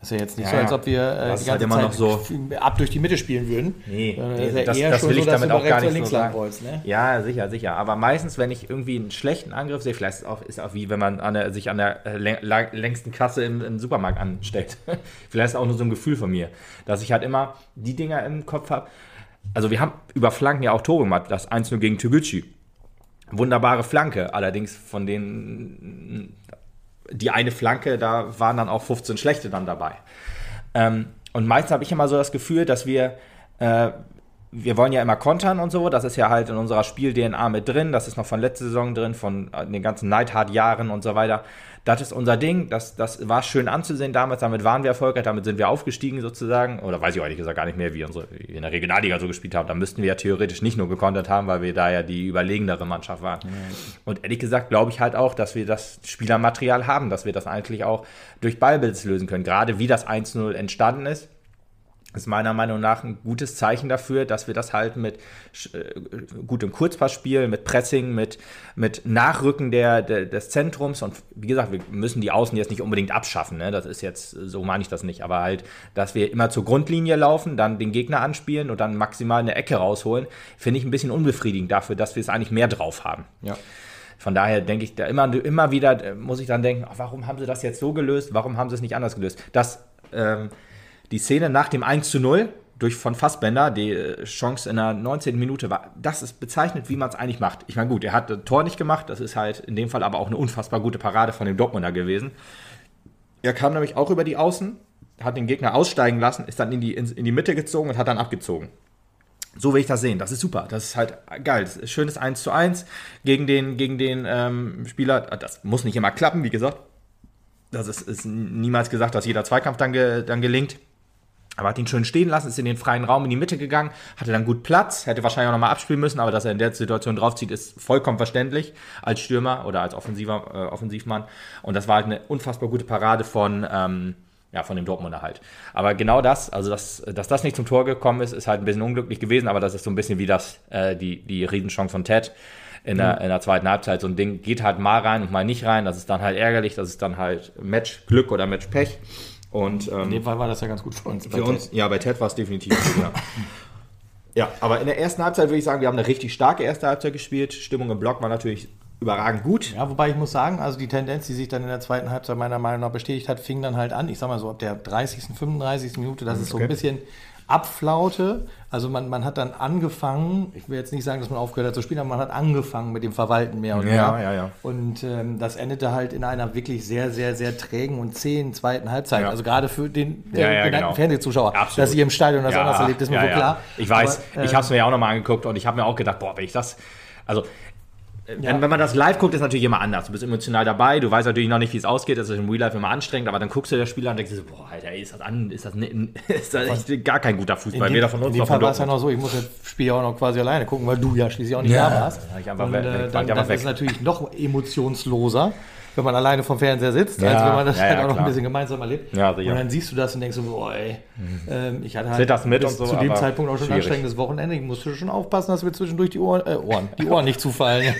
Das ist ja jetzt nicht Ja, so, als ob wir äh, die halt ganze immer Zeit noch so- ab durch die Mitte spielen würden. Nee, Sondern nee, das, das will so, ich damit auch gar nicht so sagen. wolltest. Ne? Ja, sicher, sicher. Aber meistens, wenn ich irgendwie einen schlechten Angriff sehe, vielleicht ist es auch, ist auch wie wenn man an der, sich an der äh, längsten Kasse im, im Supermarkt anstellt. [laughs] vielleicht ist es auch nur so ein Gefühl von mir, dass ich halt immer die Dinger im Kopf habe. Also wir haben über Flanken ja auch Tore gemacht. Das 1-0 gegen Toguchi. Wunderbare Flanke, allerdings von denen die eine Flanke, da waren dann auch 15 schlechte dann dabei. Ähm, und meistens habe ich immer so das Gefühl, dass wir, äh, wir wollen ja immer kontern und so, das ist ja halt in unserer Spiel-DNA mit drin, das ist noch von letzter Saison drin, von äh, den ganzen Neidhard-Jahren und so weiter. Das ist unser Ding, das, das war schön anzusehen damals, damit waren wir erfolgreich, damit sind wir aufgestiegen sozusagen, oder weiß ich ehrlich gesagt gar nicht mehr, wie, unsere, wie wir in der Regionalliga so gespielt haben, da müssten wir ja theoretisch nicht nur gekontert haben, weil wir da ja die überlegendere Mannschaft waren. Und ehrlich gesagt glaube ich halt auch, dass wir das Spielermaterial haben, dass wir das eigentlich auch durch Ballbesitz lösen können, gerade wie das 1-0 entstanden ist ist meiner Meinung nach ein gutes Zeichen dafür, dass wir das halt mit äh, gutem Kurzpassspiel, mit Pressing, mit, mit Nachrücken der, der, des Zentrums und wie gesagt, wir müssen die Außen jetzt nicht unbedingt abschaffen, ne? das ist jetzt, so meine ich das nicht, aber halt, dass wir immer zur Grundlinie laufen, dann den Gegner anspielen und dann maximal eine Ecke rausholen, finde ich ein bisschen unbefriedigend dafür, dass wir es eigentlich mehr drauf haben. Ja. Von daher denke ich, da immer, immer wieder äh, muss ich dann denken, ach, warum haben sie das jetzt so gelöst? Warum haben sie es nicht anders gelöst? Das, ähm, die Szene nach dem 1 zu 0 durch von Fassbender, die äh, Chance in der 19. Minute war, das ist bezeichnet, wie man es eigentlich macht. Ich meine, gut, er hat das Tor nicht gemacht, das ist halt in dem Fall aber auch eine unfassbar gute Parade von dem Dortmunder gewesen. Er kam nämlich auch über die Außen, hat den Gegner aussteigen lassen, ist dann in die, in, in die Mitte gezogen und hat dann abgezogen. So will ich das sehen. Das ist super. Das ist halt geil. Das ist schönes 1 zu 1 gegen den, gegen den ähm, Spieler. Das muss nicht immer klappen, wie gesagt. Das ist, ist niemals gesagt, dass jeder Zweikampf dann, ge, dann gelingt. Aber hat ihn schön stehen lassen, ist in den freien Raum in die Mitte gegangen, hatte dann gut Platz, hätte wahrscheinlich auch nochmal abspielen müssen, aber dass er in der Situation draufzieht, ist vollkommen verständlich als Stürmer oder als Offensiver, äh, Offensivmann. Und das war halt eine unfassbar gute Parade von, ähm, ja, von dem Dortmunder halt. Aber genau das, also dass, dass das nicht zum Tor gekommen ist, ist halt ein bisschen unglücklich gewesen, aber das ist so ein bisschen wie das, äh, die, die Riesenchance von Ted in der, in der zweiten Halbzeit. So ein Ding geht halt mal rein und mal nicht rein. Das ist dann halt ärgerlich, das ist dann halt Match-Glück oder Match-Pech. Und ähm, In dem Fall war das ja ganz gut für uns. für uns, ja, bei Ted war es definitiv ja. [laughs] ja, aber in der ersten Halbzeit würde ich sagen, wir haben eine richtig starke erste Halbzeit gespielt. Stimmung im Block war natürlich überragend gut. Ja, wobei ich muss sagen, also die Tendenz, die sich dann in der zweiten Halbzeit meiner Meinung nach bestätigt hat, fing dann halt an. Ich sag mal so, ab der 30., 35. Minute, dass es so ein Okay. bisschen abflaute. Also man, man hat dann angefangen, ich will jetzt nicht sagen, dass man aufgehört hat zu spielen, aber man hat angefangen mit dem Verwalten mehr und Ja, mehr. ja, ja. Und ähm, das endete halt in einer wirklich sehr, sehr, sehr trägen und zähen zweiten Halbzeit. Ja. Also gerade für den Ja, ja, genannten genau. Fernsehzuschauer, Absolut. dass ihr im Stadion das Ja, anders erlebt, ist mir ja, so ja. klar. Ich weiß, Aber, ich äh, habe es mir ja auch nochmal angeguckt und ich habe mir auch gedacht, boah, wenn ich das, also Ja. wenn man das live guckt, ist natürlich immer anders. Du bist emotional dabei, du weißt natürlich noch nicht, wie es ausgeht, das ist im Real Life immer anstrengend, aber dann guckst du das Spiel an und denkst dir boah, Alter, ey, ist das an, ist das, ne, [laughs] ist das echt gar kein guter Fußball, In dem, von in uns dem Fall von war es ja noch so, ich muss das Spiel ja auch noch quasi alleine gucken, weil du ja schließlich auch nicht Ja, da warst. hab ich einfach und, weg- äh, dann dann ist es natürlich noch emotionsloser, wenn man alleine vom Fernseher sitzt, Ja, als wenn man das ja, halt auch noch klar. ein bisschen gemeinsam erlebt. Ja, sicher. und dann siehst du das und denkst so, boah, ey, ähm, ich hatte halt das mit bis und so, zu dem Zeitpunkt auch schon ein anstrengendes Wochenende. Ich musste schon aufpassen, dass wir zwischendurch die Ohren, äh, Ohren, die Ohren nicht zufallen.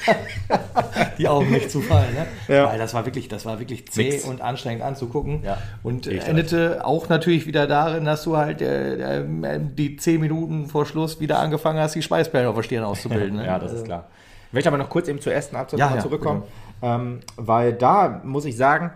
[laughs] die Augen nicht zufallen. Ne? Ja. Weil das war wirklich, das war wirklich zäh Nix. und anstrengend anzugucken. Ja, Und ich endete auch natürlich wieder darin, dass du halt äh, äh, die zehn Minuten vor Schluss wieder angefangen hast, die Schweißperlen auf der Stirn auszubilden. [laughs] Ne? Ja, das ist klar. Ich möchte aber noch kurz eben zur ersten Halbzeit Ja, ja, zurückkommen, ähm, weil da muss ich sagen,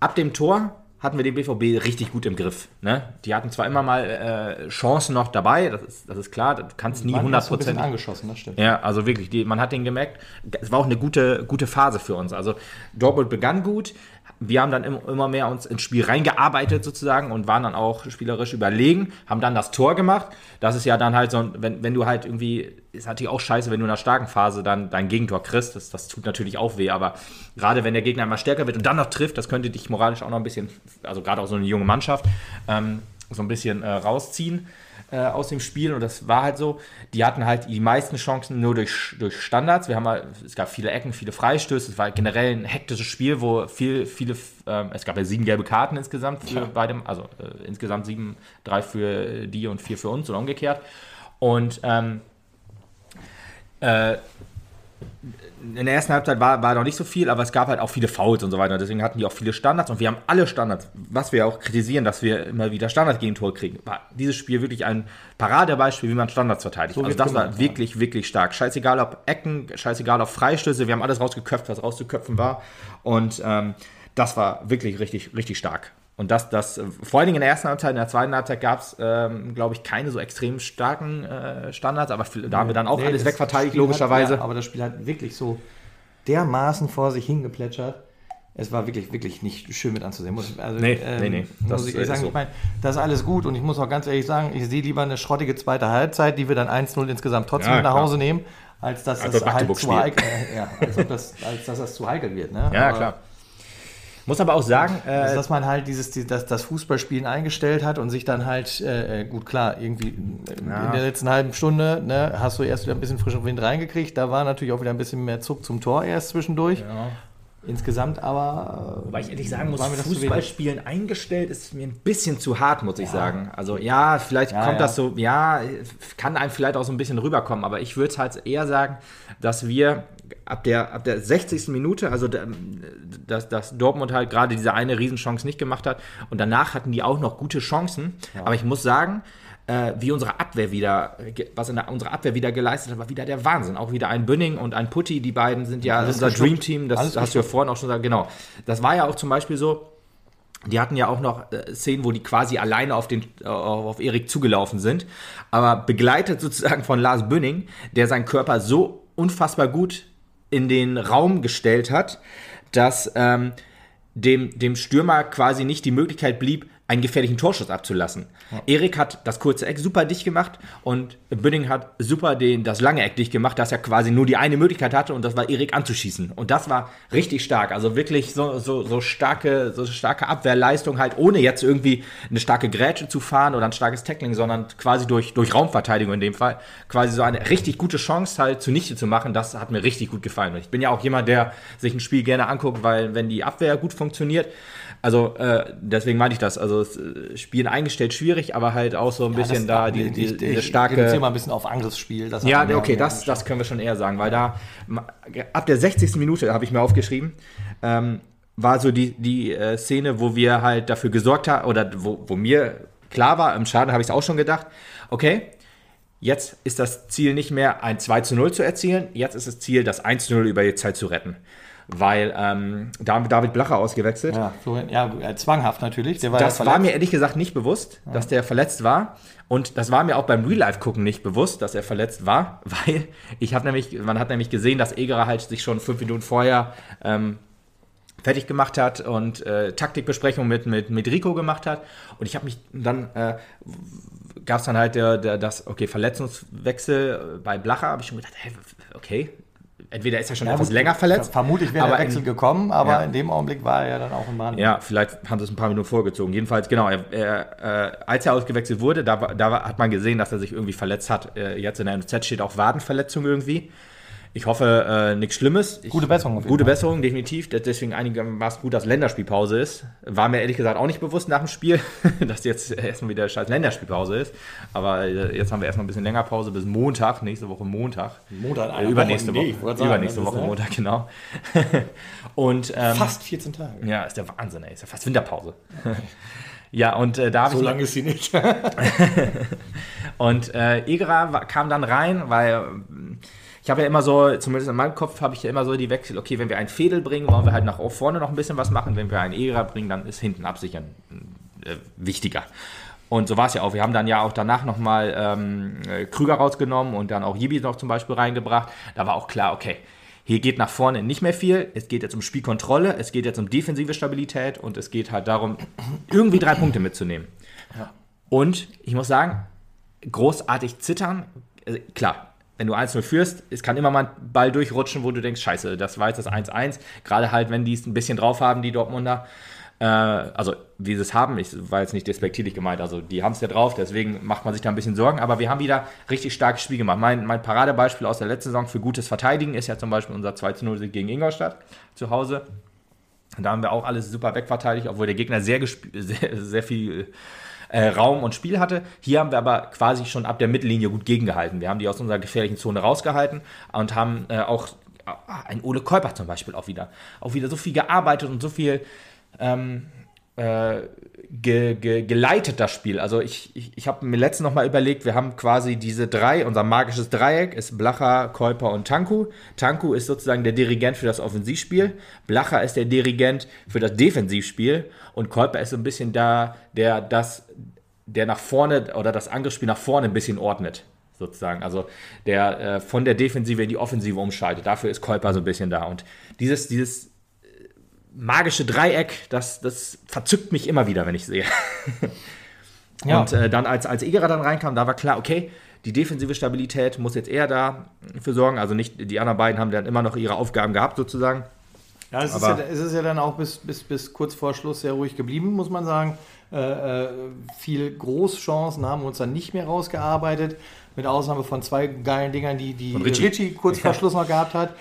ab dem Tor hatten wir den BVB richtig gut im Griff. Ne? Die hatten zwar immer mal äh, Chancen noch dabei, das ist, das ist klar, du kannst nie Man ist so ein bisschen 100% angeschossen, das stimmt. ja, also wirklich, die, man hat den gemerkt, es war auch eine gute, gute Phase für uns. Also Dortmund begann gut, wir haben dann im, immer mehr uns ins Spiel reingearbeitet sozusagen und waren dann auch spielerisch überlegen, haben dann das Tor gemacht. Das ist ja dann halt so, ein- wenn, wenn du halt irgendwie, ist natürlich auch scheiße, wenn du in einer starken Phase dann dein Gegentor kriegst, das, das tut natürlich auch weh, aber gerade wenn der Gegner immer stärker wird und dann noch trifft, das könnte dich moralisch auch noch ein bisschen, also gerade auch so eine junge Mannschaft, ähm, so ein bisschen äh, rausziehen äh, aus dem Spiel und das war halt so. Die hatten halt die meisten Chancen nur durch, durch Standards. Wir haben halt, es gab viele Ecken, viele Freistöße. Es war generell ein hektisches Spiel, wo viel, viele, ähm, es gab ja sieben gelbe Karten insgesamt für beide, also äh, insgesamt sieben, drei für die und vier für uns oder umgekehrt. Und ähm, äh, in der ersten Halbzeit war, war noch nicht so viel, aber es gab halt auch viele Fouls und so weiter. Deswegen hatten die auch viele Standards und wir haben alle Standards, was wir auch kritisieren, dass wir immer wieder Standard-Gegentor kriegen. War dieses Spiel wirklich ein Paradebeispiel, wie man Standards verteidigt. So also das war wirklich, wirklich stark. Scheißegal ob Ecken, scheißegal ob Freistöße, wir haben alles rausgeköpft, was rauszuköpfen war. Und ähm, das war wirklich richtig, richtig stark. Und das, das, äh, vor allen Dingen in der ersten Halbzeit, in der zweiten Halbzeit gab es, ähm, glaube ich, keine so extrem starken äh, Standards, aber da haben wir dann auch Nee, alles wegverteidigt, logischerweise. Hat, ja, aber das Spiel hat wirklich so dermaßen vor sich hingeplätschert. Es war wirklich, wirklich nicht schön mit anzusehen. Muss, ich- also, Nee, nee, nee. Das muss ich sagen, so. ich meine, das ist alles gut und ich muss auch ganz ehrlich sagen, ich sehe lieber eine schrottige zweite Halbzeit, die wir dann 1-0 insgesamt trotzdem Ja, nach. Hause nehmen, als dass das, das halt zu heikel, äh, [laughs] ja, als, ob das, als dass das zu heikel wird. Ne? Ja, Aber- klar. Muss aber auch sagen, Also, äh, dass man halt dieses, die- das, das Fußballspielen eingestellt hat und sich dann halt, äh, gut klar, irgendwie äh, in der letzten halben Stunde ne, hast du erst wieder ein bisschen frischen Wind reingekriegt. Da war natürlich auch wieder ein bisschen mehr Zug zum Tor erst zwischendurch. Insgesamt aber. Weil ich ehrlich sagen muss. Fußballspielen eingestellt ist mir ein bisschen zu hart, muss ich sagen. Also ja, vielleicht Ja, kommt ja. das so, ja, kann einem vielleicht auch so ein bisschen rüberkommen, aber ich würde halt eher sagen, dass wir ab der, ab der 60. Minute, also dass, dass Dortmund halt gerade diese eine Riesenchance nicht gemacht hat und danach hatten die auch noch gute Chancen, aber ich muss sagen, äh, wie unsere Abwehr wieder, was in der, unsere Abwehr wieder geleistet hat, war wieder der Wahnsinn. Auch wieder ein Bünning und ein Putti, die beiden sind ja unser geschluckt. Dream Team, das hast du ja vorhin auch schon gesagt, genau. Das war ja auch zum Beispiel so, die hatten ja auch noch äh, Szenen, wo die quasi alleine auf, den, äh, auf Erik zugelaufen sind, aber begleitet sozusagen von Lars Bünning, der seinen Körper so unfassbar gut in den Raum gestellt hat, dass ähm, dem, dem Stürmer quasi nicht die Möglichkeit blieb, einen gefährlichen Torschuss abzulassen. Erik hat das kurze Eck super dicht gemacht und Bünning hat super den, das lange Eck dicht gemacht, dass er quasi nur die eine Möglichkeit hatte und das war Erik anzuschießen. Und das war richtig stark. Also wirklich so, so, so, starke, so starke Abwehrleistung halt, ohne jetzt irgendwie eine starke Grätsche zu fahren oder ein starkes Tackling, sondern quasi durch, durch Raumverteidigung in dem Fall, quasi so eine richtig gute Chance halt zunichte zu machen. Das hat mir richtig gut gefallen. Und ich bin ja auch jemand, der sich ein Spiel gerne anguckt, weil wenn die Abwehr gut funktioniert, also äh, deswegen meine ich das. Also das äh, Spielen eingestellt schwierig, aber halt auch so ein bisschen da die, die, ich, diese ich starke. reduziere mal ein bisschen auf Angriffsspiel. Ja, okay, das, das können wir schon eher sagen, weil da ab der 60. Minute habe ich mir aufgeschrieben, ähm, war so die, die äh, Szene, wo wir halt dafür gesorgt haben, oder wo, wo mir klar war, im Schaden habe ich es auch schon gedacht, okay, jetzt ist das Ziel nicht mehr ein 2 zu 0 zu erzielen, jetzt ist das Ziel, das 1 zu 0 über die Zeit zu retten. Weil ähm, da haben wir David Blacher ausgewechselt. Ja, Florian, ja, äh, zwanghaft natürlich. War Das ja war mir ehrlich gesagt nicht bewusst, dass der verletzt war. Und das war mir auch beim Real-Life-Gucken nicht bewusst, dass er verletzt war, [laughs] weil ich habe nämlich, man hat nämlich gesehen, dass Egerer halt sich schon fünf Minuten vorher ähm, fertig gemacht hat und äh, Taktikbesprechung mit, mit, mit Rico gemacht hat. Und ich habe mich dann, äh, gab es dann halt der, der, das, okay, Verletzungswechsel bei Blacher, habe ich schon gedacht, hey, okay, entweder ist er schon Ja, etwas gut, länger verletzt. Vermutlich wäre der Wechsel in- gekommen, aber Ja. in dem Augenblick war er ja dann auch im Bahn. Ja, vielleicht haben sie es ein paar Minuten vorgezogen. Jedenfalls, genau, er, er, äh, als er ausgewechselt wurde, da, da hat man gesehen, dass er sich irgendwie verletzt hat. Äh, jetzt in der NZ steht auch Wadenverletzung irgendwie. Ich hoffe, äh, nichts Schlimmes. Ich, Gute Besserung auf jeden Gute Fall. Besserung, definitiv. Deswegen einigermaßen gut, dass Länderspielpause ist. War mir ehrlich gesagt auch nicht bewusst nach dem Spiel, [laughs] dass jetzt erstmal wieder scheiß Länderspielpause ist. Aber äh, jetzt haben wir erstmal ein bisschen länger Pause bis Montag, nächste Woche Montag. Montag, Äh, übernächste Woche. Woche. Sagen, übernächste Woche ne? Montag, genau. [laughs] Und ähm, Fast 14 Tage. ja, ist der Wahnsinn, ey. Ist ja fast Winterpause. [laughs] ja, und äh, da habe So ich. lange ist sie nicht. Und äh, Egerer wa- kam dann rein, weil ich habe ja immer so, zumindest in meinem Kopf habe ich ja immer so die Wechsel, okay, wenn wir einen Fädel bringen, wollen wir halt nach vorne noch ein bisschen was machen. Wenn wir einen Egerer bringen, dann ist hinten absichern äh, wichtiger. Und so war es ja auch. Wir haben dann ja auch danach nochmal ähm, äh, Krüger rausgenommen und dann auch Jibi noch zum Beispiel reingebracht. Da war auch klar, okay, hier geht nach vorne nicht mehr viel. Es geht jetzt um Spielkontrolle, es geht jetzt um defensive Stabilität und es geht halt darum, [clears throat] irgendwie drei Punkte mitzunehmen. Und ich muss sagen, großartig zittern, äh, klar, wenn du 1-0 führst, es kann immer mal ein Ball durchrutschen, wo du denkst, scheiße, das war jetzt das 1-1. Gerade halt, wenn die es ein bisschen drauf haben, die Dortmunder. Äh, also, wie sie es haben, ich war jetzt nicht despektierlich gemeint, also die haben es ja drauf, deswegen macht man sich da ein bisschen Sorgen, aber wir haben wieder richtig starkes Spiel gemacht. Mein, mein Paradebeispiel aus der letzten Saison für gutes Verteidigen ist ja zum Beispiel unser 2-0-Sieg gegen Ingolstadt zu Hause. Da haben wir auch alles super wegverteidigt, obwohl der Gegner sehr, [laughs] sehr, sehr viel äh, Raum und Spiel hatte. Hier haben wir aber quasi schon ab der Mittellinie gut gegengehalten. Wir haben die aus unserer gefährlichen Zone rausgehalten und haben äh, auch äh, ein Ole Käuper zum Beispiel auch wieder, auch wieder so viel gearbeitet und so viel ähm, äh, ge, ge, geleitet das Spiel. Also ich, ich, ich habe mir letztens noch mal überlegt, wir haben quasi diese drei, unser magisches Dreieck ist Blacher, Käuper und Tanku. Tanku ist sozusagen der Dirigent für das Offensivspiel, Blacher ist der Dirigent für das Defensivspiel und Käuper ist so ein bisschen da, der das, der nach vorne oder das Angriffsspiel nach vorne ein bisschen ordnet. Sozusagen, also der äh, von der Defensive in die Offensive umschaltet. Dafür ist Käuper so ein bisschen da. Und dieses, dieses magische Dreieck, das, das verzückt mich immer wieder, wenn ich sehe. [laughs] ja. Und äh, dann, als, als Egerer dann reinkam, da war klar, okay, die defensive Stabilität muss jetzt eher dafür sorgen. Also nicht, die anderen beiden haben dann immer noch ihre Aufgaben gehabt, sozusagen. Ja, es, ist ja, es ist ja dann auch bis, bis, bis kurz vor Schluss sehr ruhig geblieben, muss man sagen. Äh, äh viel Großchancen haben wir uns dann nicht mehr rausgearbeitet mit Ausnahme von zwei geilen Dingern, die, die Richie. Richie. kurz vor Schluss noch gehabt hat,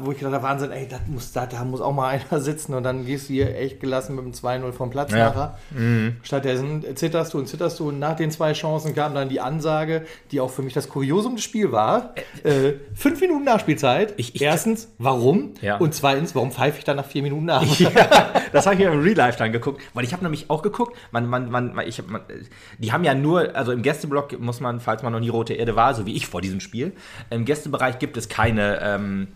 wo ich gedacht habe, Wahnsinn, ey, muss, da, da muss auch mal einer [laughs] sitzen und dann gehst du hier echt gelassen mit dem 2-0 vom Platz ja. nachher. Mhm. Stattdessen zitterst du und zitterst du und nach den zwei Chancen kam dann die Ansage, die auch für mich das Kuriosum des Spiels war. Äh, fünf Minuten Nachspielzeit. Ich, ich, Erstens, warum? Ja. Und zweitens, warum pfeife ich dann nach vier Minuten nach? [laughs] Ja, das habe ich mir im Real Life dann geguckt, weil ich habe nämlich auch geguckt, man, man, man, ich, man, die haben ja nur, also im Gästeblock muss man, falls man noch nie rote rote Erde war, so wie ich vor diesem Spiel. Im Gästebereich gibt es keine ähm,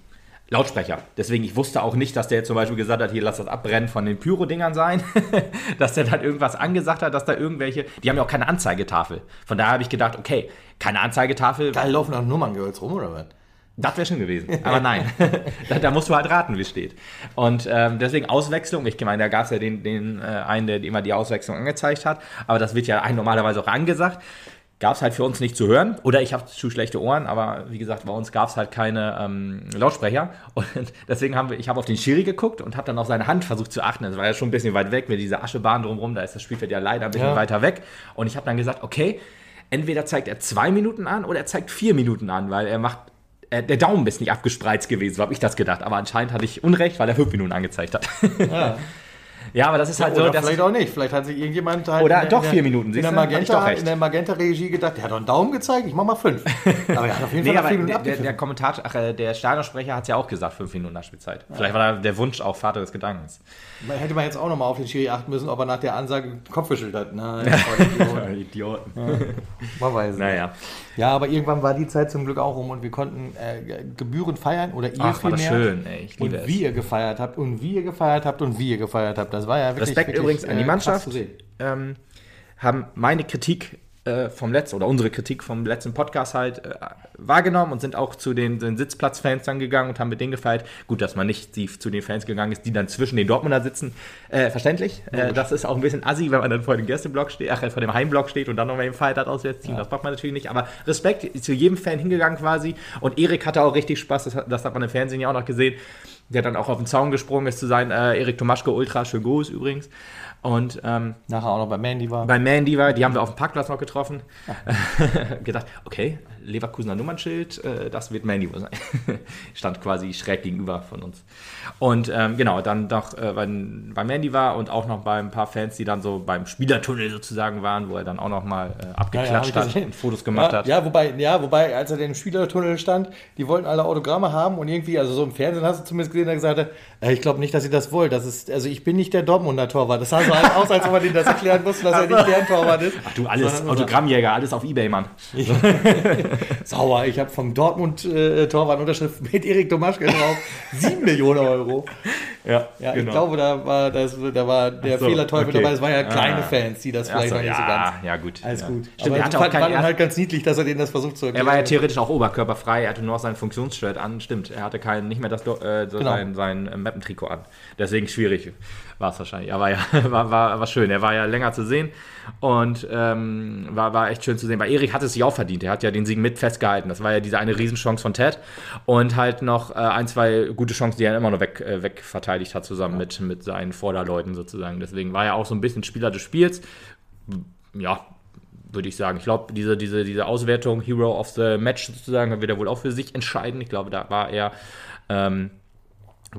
Lautsprecher. Deswegen, ich wusste auch nicht, dass der zum Beispiel gesagt hat, hier lass das abbrennen von den Pyro-Dingern sein. [laughs] dass der dann irgendwas angesagt hat, dass da irgendwelche. Die haben ja auch keine Anzeigetafel. Von daher habe ich gedacht, okay, keine Anzeigetafel. Da laufen noch Nummerngehölz rum, oder was? Das wäre schon gewesen. Aber nein, [laughs] [laughs] da, da, musst du halt raten, wie steht. Und ähm, deswegen Auswechslung. Ich meine, da gab es ja den, den äh, einen, der immer die Auswechslung angezeigt hat. Aber das wird ja normalerweise auch angesagt gab es halt für uns nicht zu hören. Oder ich habe zu schlechte Ohren, aber wie gesagt, bei uns gab es halt keine ähm, Lautsprecher. [laughs] Und deswegen haben wir, ich habe auf den Schiri geguckt und habe dann auf seine Hand versucht zu achten. Das war ja schon ein bisschen weit weg mit dieser Aschebahn drumherum, da ist das Spielfeld ja leider ein bisschen ja. weiter weg. Und ich habe dann gesagt, okay, entweder zeigt er zwei Minuten an oder er zeigt vier Minuten an, weil er macht äh, der Daumen ist nicht abgespreizt gewesen, so habe ich das gedacht. Aber anscheinend hatte ich Unrecht, weil er fünf Minuten angezeigt hat. Ja. [laughs] Ja, aber das ist halt ja, so. Oder vielleicht auch nicht. Vielleicht hat sich irgendjemand halt. Oder doch vier Minuten. In der, Magenta, in der Magenta-Regie gedacht, der hat doch einen Daumen gezeigt, ich mach mal fünf. [laughs] aber er hat auf jeden Fall nee, vier Minuten der, der, Kommentator, ach, äh, der Stadionsprecher hat es ja auch gesagt, fünf Minuten Nachspielzeit. Ja. Vielleicht war da der Wunsch auch Vater des Gedankens. Man hätte man jetzt auch nochmal auf den Schiri achten müssen, ob er nach der Ansage Kopf geschüttelt hat. [laughs] Nein, Idioten. Idioten. Ja. Man weiß naja. Ja, aber irgendwann war die Zeit zum Glück auch rum und wir konnten äh, Gebühren feiern oder ihr Ach, vielmehr. schön, ey, ich liebe und es. wie ihr gefeiert habt und wie ihr gefeiert habt und wie ihr gefeiert habt. Das war ja wirklich. Respekt wirklich, übrigens an die äh, Mannschaft. Ähm, haben meine Kritik äh, vom letzten oder unsere Kritik vom letzten Podcast halt äh, wahrgenommen und sind auch zu den, den Sitzplatzfans dann gegangen und haben mit denen gefeiert. Gut, dass man nicht die, zu den Fans gegangen ist, die dann zwischen den Dortmunder sitzen. Äh, verständlich. Äh, das ist auch ein bisschen assi, wenn man dann vor dem Gästeblock steht, ach, vor dem Heimblock steht und dann nochmal im Fight hat Auswärtsteam. Ja. Das macht man natürlich nicht. Aber Respekt zu jedem Fan hingegangen quasi. Und Erik hatte auch richtig Spaß, das, das hat man im Fernsehen ja auch noch gesehen. Der dann auch auf den Zaun gesprungen ist zu sein. Äh, Erik Tomaschke, Ultra, schön groß übrigens. Und ähm, nachher auch noch bei Mandy war. Bei Mandy war, die haben wir auf dem Parkplatz noch getroffen. [laughs] Gedacht, okay, Leverkusener Nummernschild, äh, das wird Mandy sein. [laughs] Stand quasi schräg gegenüber von uns. Und ähm, genau, dann noch äh, bei, bei Mandy war und auch noch bei ein paar Fans, die dann so beim Spielertunnel sozusagen waren, wo er dann auch noch mal äh, abgeklatscht ja, ja, hat und Fotos gemacht ja, hat. Ja, wobei, ja, wobei, als er im Spielertunnel stand, die wollten alle Autogramme haben und irgendwie, also so im Fernsehen hast du zumindest gesehen, er gesagt hat, äh, ich glaube nicht, dass ihr das wollt. Das ist, also ich bin nicht der Dortmunder Torwart. Das sah so halt aus, als ob man denen das erklären musste, dass er nicht der Torwart ist. Ach du, alles Autogrammjäger, alles auf Ebay, Mann. [laughs] [laughs] [laughs] Sauer, ich habe vom Dortmund-Torwart äh, Unterschrift mit Erik Domaschke drauf [laughs] 7 Millionen Euro. Ja, ja genau. ich glaube, da war, das, da war der so, Fehlerteufel okay. dabei. Es waren ja kleine ah. Fans, die das vielleicht so, noch nicht ja, so ganz. Ja, gut. Alles ja. gut. Stimmt, Aber es fand, halt ganz niedlich, dass er denen das versucht zu erklären. Er war ja theoretisch auch oberkörperfrei. Er hatte nur noch sein Funktionsshirt an. Stimmt, er hatte kein, nicht mehr das, äh, Genau. sein, sein Mappentrikot an. Deswegen schwierig war es wahrscheinlich. Aber ja, [laughs] war, war, war schön. Er war ja länger zu sehen und ähm, war, war echt schön zu sehen. Weil Erik hat es sich auch verdient. Er hat ja den Sieg mit festgehalten. Das war ja diese eine Riesenchance von Ted und halt noch äh, ein, zwei gute Chancen, die er immer noch weg, äh, wegverteidigt hat, zusammen mit, mit seinen Vorderleuten sozusagen. Deswegen war er auch so ein bisschen Spieler des Spiels. Ja, würde ich sagen. Ich glaube, diese, diese, diese Auswertung Hero of the Match sozusagen wird er wohl auch für sich entscheiden. Ich glaube, da war er, ähm,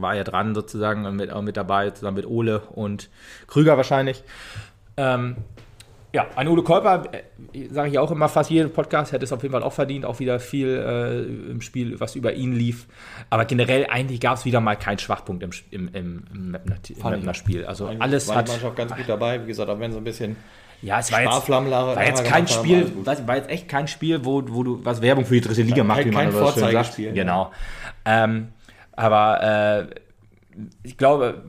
war er dran sozusagen mit, mit dabei, zusammen mit Ole und Krüger wahrscheinlich. Ähm, ja, ein Ole Kolper, äh, sage ich auch immer fast jeden Podcast, hätte es auf jeden Fall auch verdient, auch wieder viel äh, im Spiel, was über ihn lief. Aber generell eigentlich gab es wieder mal keinen Schwachpunkt im, im, im, im Mapner-Spiel. Also Eigentlich alles war hat... die Mannschaft ganz gut dabei. Wie gesagt, auch wenn so ein bisschen Ja, es war jetzt, war jetzt kein Spiel, war, war jetzt echt kein Spiel, wo, wo du was Werbung für die dritte Liga macht, kein- wie man kein so schön sagt. Vorzeigespiel, ja. Genau. Ähm, aber äh, ich glaube,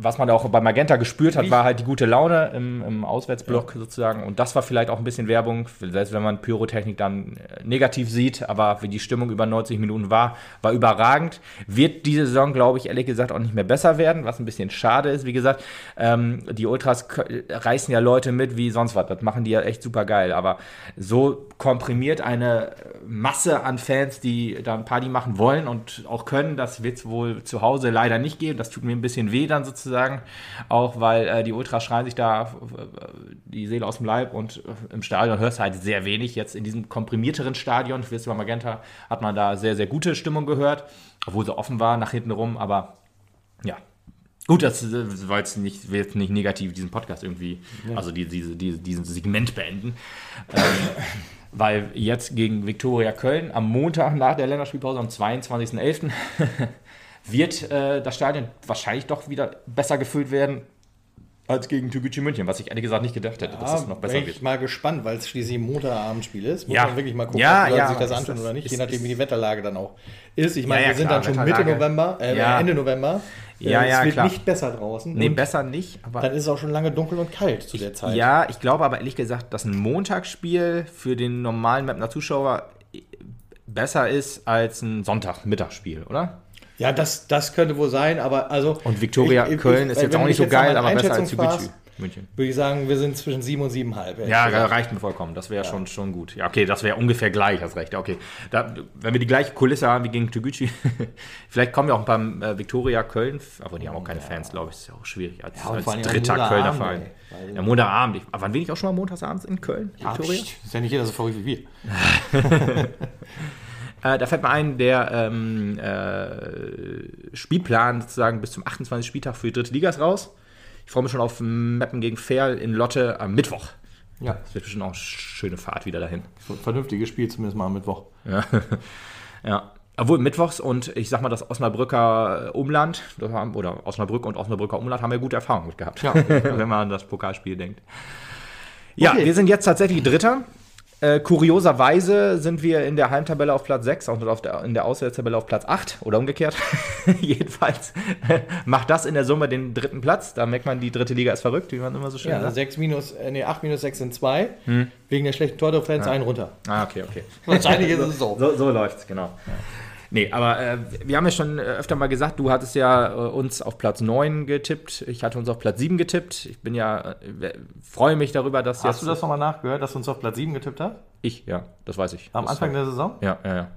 was man da auch bei Magenta gespürt hat, war halt die gute Laune im, im Auswärtsblock sozusagen. Und das war vielleicht auch ein bisschen Werbung, selbst wenn man Pyrotechnik dann äh, negativ sieht, aber wie die Stimmung über 90 Minuten war, war überragend. Wird diese Saison, glaube ich, ehrlich gesagt auch nicht mehr besser werden, was ein bisschen schade ist. Wie gesagt, ähm, die Ultras k- reißen ja Leute mit wie sonst was. Das machen die ja echt super geil. Aber so komprimiert eine Masse an Fans, die dann Party machen wollen und auch können, das wird es wohl zu Hause leider nicht geben. Das tut mir ein bisschen weh dann sozusagen. Auch weil äh, die Ultras schreien sich da äh, die Seele aus dem Leib und äh, im Stadion hörst du halt sehr wenig. Jetzt in diesem komprimierteren Stadion, für bei Magenta, hat man da sehr, sehr gute Stimmung gehört, obwohl sie offen war nach hinten rum, aber ja. Gut, das äh, war jetzt nicht, will jetzt nicht negativ diesen Podcast irgendwie, also die, diese, diese, diesen Segment beenden. Ähm, weil jetzt gegen Viktoria Köln am Montag nach der Länderspielpause am 22.11. wird äh, das Stadion wahrscheinlich doch wieder besser gefüllt werden als gegen Türkgücü München, was ich ehrlich gesagt nicht gedacht hätte, dass Ja, es noch besser bin wird. ich mal gespannt, weil es schließlich ein Montagabendspiel ist. Muss Ja. man wirklich mal gucken, Ja, ob ja, sich das anschauen das- oder nicht, ist- je nachdem, wie die Wetterlage dann auch ist. Ich meine, Ja, ja, wir sind klar, dann schon. Mitte November, äh, Ja. Ende November. Äh, Ja, ja, es wird klar. nicht besser draußen. Nee, besser nicht, aber Dann ist es auch schon lange dunkel und kalt zu der Zeit. Ja, ich glaube aber ehrlich gesagt, dass ein Montagsspiel für den normalen Mapner Zuschauer besser ist als ein Sonntagmittagsspiel, oder? Ja, das, das könnte wohl sein, aber also. Und Viktoria ich- ich- Köln ist jetzt auch nicht so geil, aber besser als fragst, München. Würde ich sagen, wir sind zwischen sieben und siebenhalb. Ja, gesagt. reicht mir vollkommen. Das wäre schon, schon gut. Ja, okay, das wäre ungefähr gleich, hast recht. Ja, Okay, da, wenn wir die gleiche Kulisse haben wie gegen Toguchi, [laughs] vielleicht kommen ja auch ein paar äh, Viktoria Köln, aber die haben auch keine Fans, glaube ich. Ist ja auch schwierig als, und als dritter Kölner Verein. ey. Ja, Montagabend. Ich, aber waren wir nicht auch schon mal montagsabends in Köln, Ja, Viktoria? pst, ist ja nicht jeder so verrückt wie wir. [laughs] Äh, da fällt mir ein, der ähm, äh, Spielplan sozusagen bis zum 28. Spieltag für die dritte Liga ist raus. Ich freue mich schon auf Mappen gegen Ferl in Lotte am Mittwoch. Ja, Das wird bestimmt auch eine schöne Fahrt wieder dahin. vernünftiges Spiel zumindest mal am Mittwoch. Ja. [laughs] ja. Obwohl mittwochs und ich sag mal, das Osnabrücker Umland oder Osnabrück und Osnabrücker Umland haben ja gute Erfahrungen mit gehabt, Ja. [laughs] wenn man an das Pokalspiel denkt. Ja, Okay. wir sind jetzt tatsächlich Dritter. Äh, kurioserweise sind wir in der Heimtabelle auf Platz 6 und auf der, in der Auswärtstabelle auf Platz 8 oder umgekehrt. [laughs] Jedenfalls [laughs] macht das in der Summe den dritten Platz. Da merkt man, die dritte Liga ist verrückt, wie man immer so schön Ja, sagt. 6 minus, äh, nee, 8 minus 6 sind 2. Hm. Wegen der schlechten Tordifferenz einen runter. Ah, okay, okay. [laughs] Wahrscheinlich ist es so. So, so läuft's, genau. Nee, aber äh, wir haben ja schon äh, öfter mal gesagt, du hattest ja äh, uns auf Platz 9 getippt, ich hatte uns auf Platz 7 getippt. Ich bin ja, äh, freue mich darüber, dass Hast du das nochmal nachgehört, dass du uns auf Platz 7 getippt hast? Ich, ja, das weiß ich. Am das Anfang der Saison? Ja, ja, ja.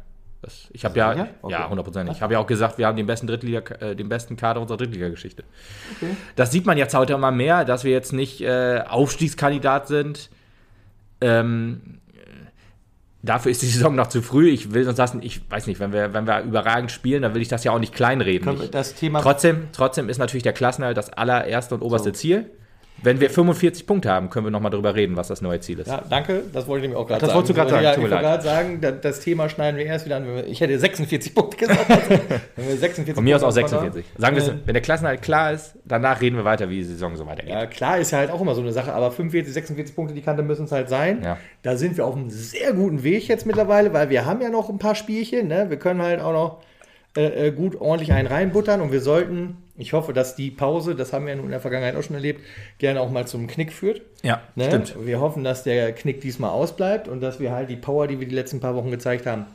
Das, ich habe ja? Okay. ja, hundertprozentig. Ich habe ja auch gesagt, wir haben den besten Drittliga, äh, den besten Kader unserer Drittliga-Geschichte. Okay. Das sieht man jetzt heute immer mehr, dass wir jetzt nicht äh, Aufstiegskandidat sind. Ähm, äh, dafür ist die Saison noch zu früh. Ich will sonst lassen, ich weiß nicht, wenn wir, wenn wir überragend spielen, dann will ich das ja auch nicht kleinreden. Das Thema trotzdem, trotzdem ist natürlich der Klassenerhalt das allererste und oberste Ziel. Wenn wir 45 Punkte haben, können wir nochmal darüber reden, was das neue Ziel ist. Ja, danke, das wollte ich nämlich auch gerade das sagen. wolltest du gerade sagen, Ja, ich wollte gerade sagen, da- das Thema schneiden wir erst wieder an. Ich hätte 46 Punkte gesagt. [laughs] Wenn wir 46 Von mir aus auch Punkte haben. 46. Sagen wir es, Äh, wenn der Klassenerhalt klar ist, danach reden wir weiter, wie die Saison so weitergeht. Ja, klar ist ja halt auch immer so eine Sache, aber 45, 46 Punkte die Kante müssen es halt sein. Ja. Da sind wir auf einem sehr guten Weg jetzt mittlerweile, weil wir haben ja noch ein paar Spielchen. Ne? Wir können halt auch noch äh, äh, gut ordentlich einen reinbuttern und wir sollten, ich hoffe, dass die Pause, das haben wir in der Vergangenheit auch schon erlebt, gerne auch mal zum Knick führt. Ja, Ne? stimmt. Wir hoffen, dass der Knick diesmal ausbleibt und dass wir halt die Power, die wir die letzten paar Wochen gezeigt haben,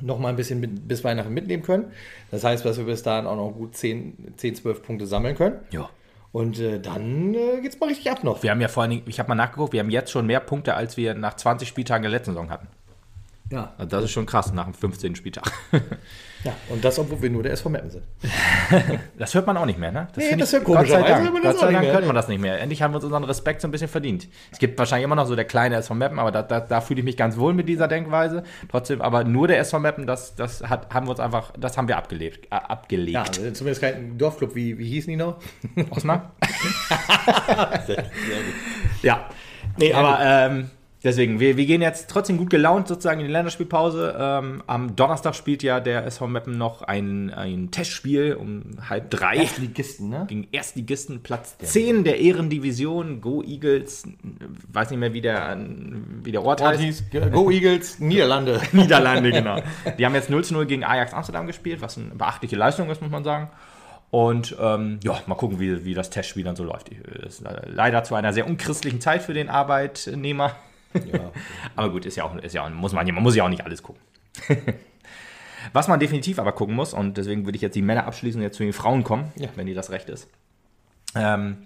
noch mal ein bisschen mit, bis Weihnachten mitnehmen können. Das heißt, dass wir bis dahin auch noch gut 10, 10 12 Punkte sammeln können. Ja. Und äh, dann äh, geht's mal richtig ab noch. Wir haben ja vor allen Dingen, ich habe mal nachgeguckt, wir haben jetzt schon mehr Punkte, als wir nach 20 Spieltagen der letzten Saison hatten. Ja. Also das ist schon krass nach dem 15. Spieltag. [laughs] ja. Und das, obwohl wir nur der SV Meppen sind. [laughs] Das hört man auch nicht mehr, ne? Nee, find das hört Gott sei Dank, das Gott sei Dank nicht mehr. hört man das nicht mehr. Endlich haben wir uns unseren Respekt so ein bisschen verdient. Es gibt wahrscheinlich immer noch so der kleine SV Meppen, aber da, da, da fühle ich mich ganz wohl mit dieser Denkweise. Trotzdem, aber nur der SV Meppen, das, das hat, haben wir uns einfach, das haben wir abgelebt, äh, abgelegt. Ja, also zumindest kein Dorfclub, wie, wie hießen die noch? Osnabrück? [laughs] Ja. Nee, aber ähm, deswegen, wir, wir gehen jetzt trotzdem gut gelaunt sozusagen in die Länderspielpause. Ähm, am Donnerstag spielt ja der SV Meppen noch ein, ein Testspiel um halb drei. Erstligisten, ne? Gegen Erstligisten, Platz 10 der Ehrendivision, Go Eagles, weiß nicht mehr, wie der, wie der Ort Ort heißt. hieß Go Eagles, [laughs] Niederlande. [laughs] Niederlande, genau. Die haben jetzt 0 zu 0 gegen Ajax Amsterdam gespielt, was eine beachtliche Leistung ist, muss man sagen. Und ähm, ja, mal gucken, wie, wie das Testspiel dann so läuft. Ist leider zu einer sehr unchristlichen Zeit für den Arbeitnehmer. Ja. [laughs] Aber gut, ist ja auch, ist ja auch, muss man, man muss ja auch nicht alles gucken. [laughs] Was man definitiv aber gucken muss, und deswegen würde ich jetzt die Männer abschließen und jetzt zu den Frauen kommen, Ja. wenn die das recht ist. Ähm,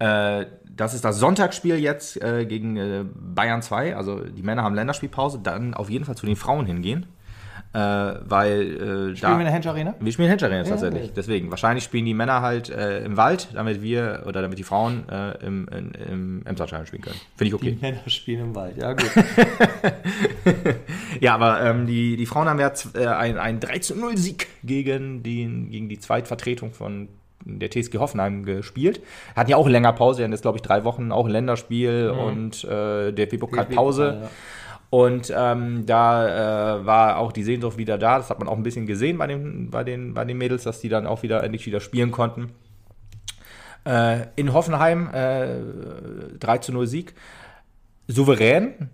äh, das ist das Sonntagsspiel jetzt äh, gegen äh, Bayern 2. Also die Männer haben Länderspielpause, dann auf jeden Fall zu den Frauen hingehen. Äh, weil äh, Spielen da. wir in der Hensch Arena? Wir spielen Hedge Arena tatsächlich. ja. Deswegen. Wahrscheinlich spielen die Männer halt äh, im Wald, damit wir oder damit die Frauen äh, im, in, im Emslandstadion spielen können. Finde ich okay. Die Männer spielen im Wald, ja gut. [laughs] Ja, aber ähm, die, die Frauen haben ja äh, ein, ein 3 zu 0 Sieg gegen die, gegen die Zweitvertretung von der TSG Hoffenheim gespielt. Hatten ja auch länger Pause, die hatten jetzt, glaube ich, drei Wochen auch ein Länderspiel und äh, DFB-Pokal Pause. ja. Und ähm, da äh, war auch die Sehnsucht wieder da. Das hat man auch ein bisschen gesehen bei den, bei den, bei den Mädels, dass die dann auch wieder endlich wieder spielen konnten. Äh, in Hoffenheim äh, 3 zu 0 Sieg. Souverän,